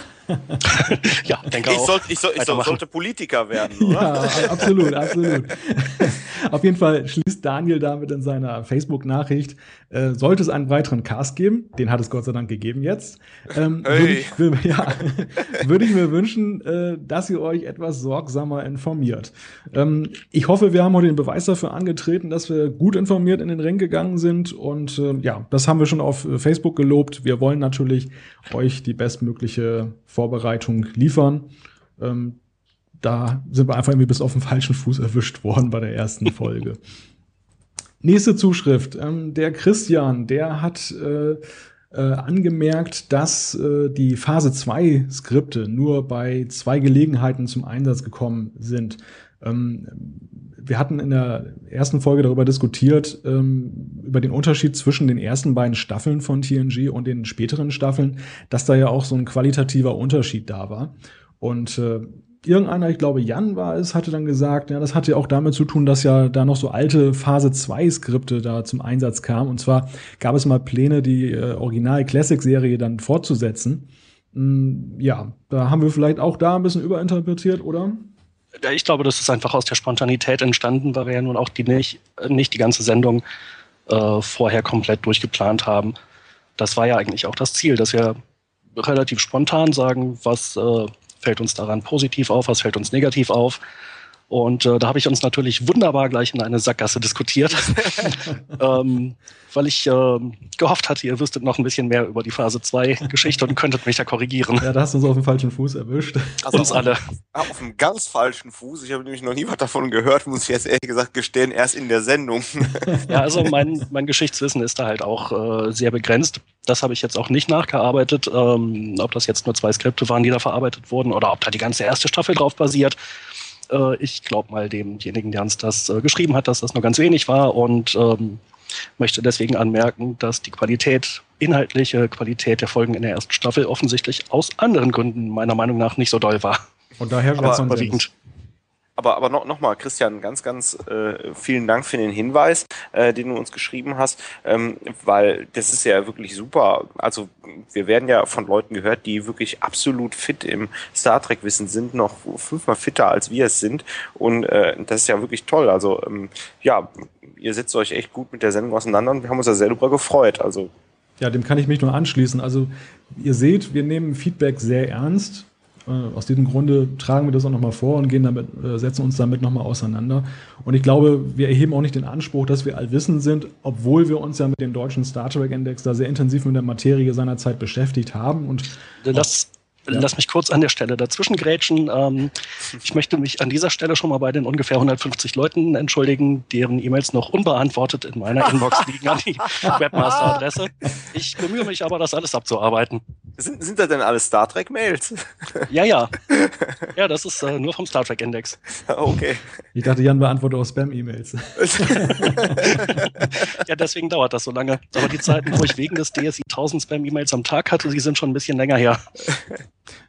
Ja, denke ich auch. Sollte, ich, soll, ich soll, sollte Politiker werden, oder? ja, absolut, absolut. Auf jeden Fall schließt Daniel damit in seiner Facebook-Nachricht, äh, sollte es einen weiteren Cast geben, den hat es Gott sei Dank gegeben jetzt, ähm, hey. würde, ich, ja, würde ich mir wünschen, äh, dass ihr euch etwas sorgsamer informiert. Ähm, ich hoffe, wir haben heute den Beweis dafür angetreten, dass wir gut informiert in den Ring gegangen sind und äh, ja, das haben wir schon auf Facebook gelobt. Wir wollen natürlich euch die bestmögliche Vorbereitung liefern. Ähm, da sind wir einfach irgendwie bis auf den falschen Fuß erwischt worden bei der ersten Folge. Nächste Zuschrift. Ähm, der Christian, der hat äh, äh, angemerkt, dass äh, die Phase 2 Skripte nur bei zwei Gelegenheiten zum Einsatz gekommen sind. Ähm, wir hatten in der ersten Folge darüber diskutiert, ähm, über den Unterschied zwischen den ersten beiden Staffeln von TNG und den späteren Staffeln, dass da ja auch so ein qualitativer Unterschied da war. Und äh, irgendeiner, ich glaube Jan war es, hatte dann gesagt, ja, das hatte auch damit zu tun, dass ja da noch so alte Phase 2 Skripte da zum Einsatz kamen. Und zwar gab es mal Pläne, die äh, Original Classic Serie dann fortzusetzen. Mm, ja, da haben wir vielleicht auch da ein bisschen überinterpretiert, oder? Ich glaube, das ist einfach aus der Spontanität entstanden, weil wir ja nun auch die nicht, nicht die ganze Sendung äh, vorher komplett durchgeplant haben. Das war ja eigentlich auch das Ziel, dass wir relativ spontan sagen, was äh, fällt uns daran positiv auf, was fällt uns negativ auf. Und äh, da habe ich uns natürlich wunderbar gleich in eine Sackgasse diskutiert, ähm, weil ich äh, gehofft hatte, ihr wüsstet noch ein bisschen mehr über die Phase 2 Geschichte und könntet mich da korrigieren. Ja, da hast du uns auf dem falschen Fuß erwischt. Also uns alle. Auf, auf einem ganz falschen Fuß. Ich habe nämlich noch nie was davon gehört, muss ich jetzt ehrlich gesagt gestehen, erst in der Sendung. ja, also mein, mein Geschichtswissen ist da halt auch äh, sehr begrenzt. Das habe ich jetzt auch nicht nachgearbeitet, ähm, ob das jetzt nur zwei Skripte waren, die da verarbeitet wurden oder ob da die ganze erste Staffel drauf basiert. Äh, ich glaube mal demjenigen, der uns das äh, geschrieben hat, dass das nur ganz wenig war und ähm, möchte deswegen anmerken, dass die Qualität, inhaltliche Qualität der Folgen in der ersten Staffel offensichtlich aus anderen Gründen meiner Meinung nach nicht so doll war. Und daher war es überwiegend. Aber, aber noch, noch mal, Christian, ganz, ganz äh, vielen Dank für den Hinweis, äh, den du uns geschrieben hast, ähm, weil das ist ja wirklich super. Also wir werden ja von Leuten gehört, die wirklich absolut fit im Star Trek-Wissen sind, noch fünfmal fitter als wir es sind. Und äh, das ist ja wirklich toll. Also ähm, ja, ihr setzt euch echt gut mit der Sendung auseinander und wir haben uns da sehr darüber gefreut. Also ja, dem kann ich mich nur anschließen. Also ihr seht, wir nehmen Feedback sehr ernst Äh, aus diesem Grunde tragen wir das auch nochmal vor und gehen damit, äh, setzen uns damit nochmal auseinander. Und ich glaube, wir erheben auch nicht den Anspruch, dass wir allwissend sind, obwohl wir uns ja mit dem deutschen Star Trek Index da sehr intensiv mit der Materie seiner Zeit beschäftigt haben. Und das ja. Lass mich kurz an der Stelle dazwischen grätschen. Ähm, ich möchte mich an dieser Stelle schon mal bei den ungefähr 150 Leuten entschuldigen, deren E-Mails noch unbeantwortet in meiner Inbox liegen an die Webmaster-Adresse. Ich bemühe mich aber, das alles abzuarbeiten. Sind, sind da denn alle Star Trek-Mails? Ja, ja. Ja, das ist äh, nur vom Star Trek-Index. Okay. Ich dachte, Jan beantwortet auch Spam-E-Mails. ja, deswegen dauert das so lange. Aber die Zeiten, wo ich wegen des DSI 1000 Spam-E-Mails am Tag hatte, die sind schon ein bisschen länger her.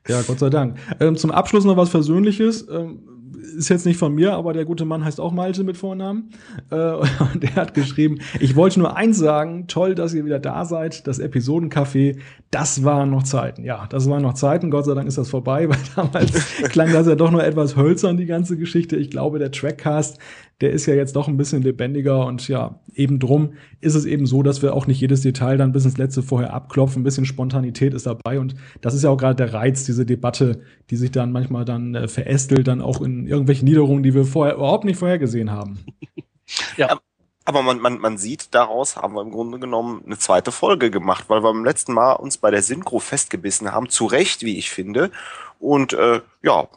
Ja, Gott sei Dank. Ähm, zum Abschluss noch was Versöhnliches. Ähm, ist jetzt nicht von mir, aber der gute Mann heißt auch Malte mit Vornamen. Äh, und der hat geschrieben, ich wollte nur eins sagen, toll, dass ihr wieder da seid. Das Episodencafé, das waren noch Zeiten. Ja, das waren noch Zeiten. Gott sei Dank ist das vorbei, weil damals klang das ja doch nur etwas hölzern, die ganze Geschichte. Ich glaube, der Trackcast, der ist ja jetzt doch ein bisschen lebendiger und ja, eben drum ist es eben so, dass wir auch nicht jedes Detail dann bis ins letzte vorher abklopfen. Ein bisschen Spontanität ist dabei und das ist ja auch gerade der Reiz, diese Debatte, die sich dann manchmal dann äh, verästelt, dann auch in irgendwelchen Niederungen, die wir vorher überhaupt nicht vorhergesehen haben. ja. Aber man, man, man sieht, daraus haben wir im Grunde genommen eine zweite Folge gemacht, weil wir beim letzten Mal uns bei der Synchro festgebissen haben, zu Recht, wie ich finde. Und äh, ja,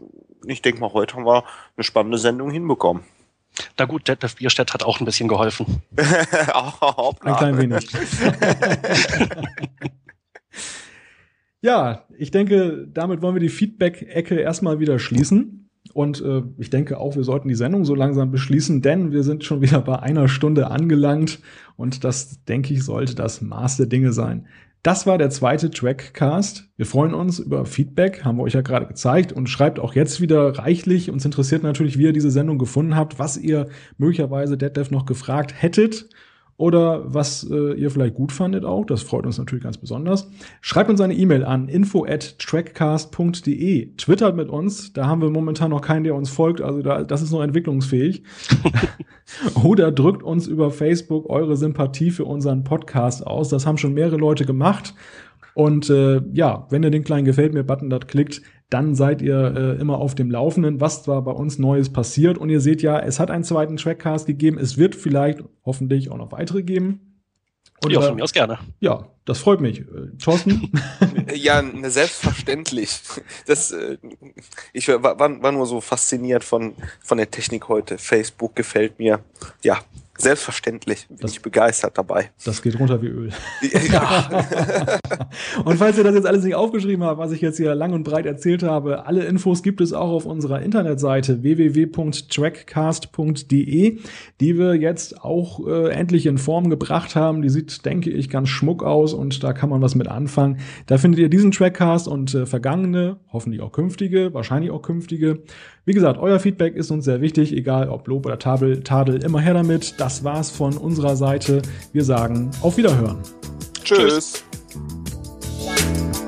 ich denke mal, heute haben wir eine spannende Sendung hinbekommen. Na gut, Detlef Bierstedt hat auch ein bisschen geholfen. ein klein wenig. ja, ich denke, damit wollen wir die Feedback-Ecke erstmal wieder schließen. Und äh, ich denke auch, wir sollten die Sendung so langsam beschließen, denn wir sind schon wieder bei einer Stunde angelangt. Und das, denke ich, sollte das Maß der Dinge sein. Das war der zweite Trackcast. Wir freuen uns über Feedback, haben wir euch ja gerade gezeigt und schreibt auch jetzt wieder reichlich. Uns interessiert natürlich, wie ihr diese Sendung gefunden habt, was ihr möglicherweise Deadlift noch gefragt hättet oder was äh, ihr vielleicht gut fandet auch. Das freut uns natürlich ganz besonders. Schreibt uns eine E-Mail an info at trackcast.de. Twittert mit uns. Da haben wir momentan noch keinen, der uns folgt. Also da, das ist noch entwicklungsfähig. oder drückt uns über Facebook eure Sympathie für unseren Podcast aus. Das haben schon mehrere Leute gemacht. Und äh, ja, wenn ihr den kleinen Gefällt mir-Button dort klickt, dann seid ihr äh, immer auf dem Laufenden, was da bei uns Neues passiert. Und ihr seht ja, es hat einen zweiten Trackcast gegeben. Es wird vielleicht hoffentlich auch noch weitere geben. Und, ja, von mir aus gerne. Ja, das freut mich. Äh, Thorsten? ja, ne, selbstverständlich. Das, äh, ich war, war nur so fasziniert von, von der Technik heute. Facebook gefällt mir. Ja, Selbstverständlich bin das, ich begeistert dabei. Das geht runter wie Öl. Ja. und falls ihr das jetzt alles nicht aufgeschrieben habt, was ich jetzt hier lang und breit erzählt habe, alle Infos gibt es auch auf unserer Internetseite www.trackcast.de, die wir jetzt auch äh, endlich in Form gebracht haben. Die sieht, denke ich, ganz schmuck aus und da kann man was mit anfangen. Da findet ihr diesen Trackcast und äh, vergangene, hoffentlich auch künftige, wahrscheinlich auch künftige wie gesagt, euer Feedback ist uns sehr wichtig, egal ob Lob oder Tadel, Tadel, immer her damit das war's von unserer Seite. Wir sagen auf Wiederhören. Tschüss. Tschüss.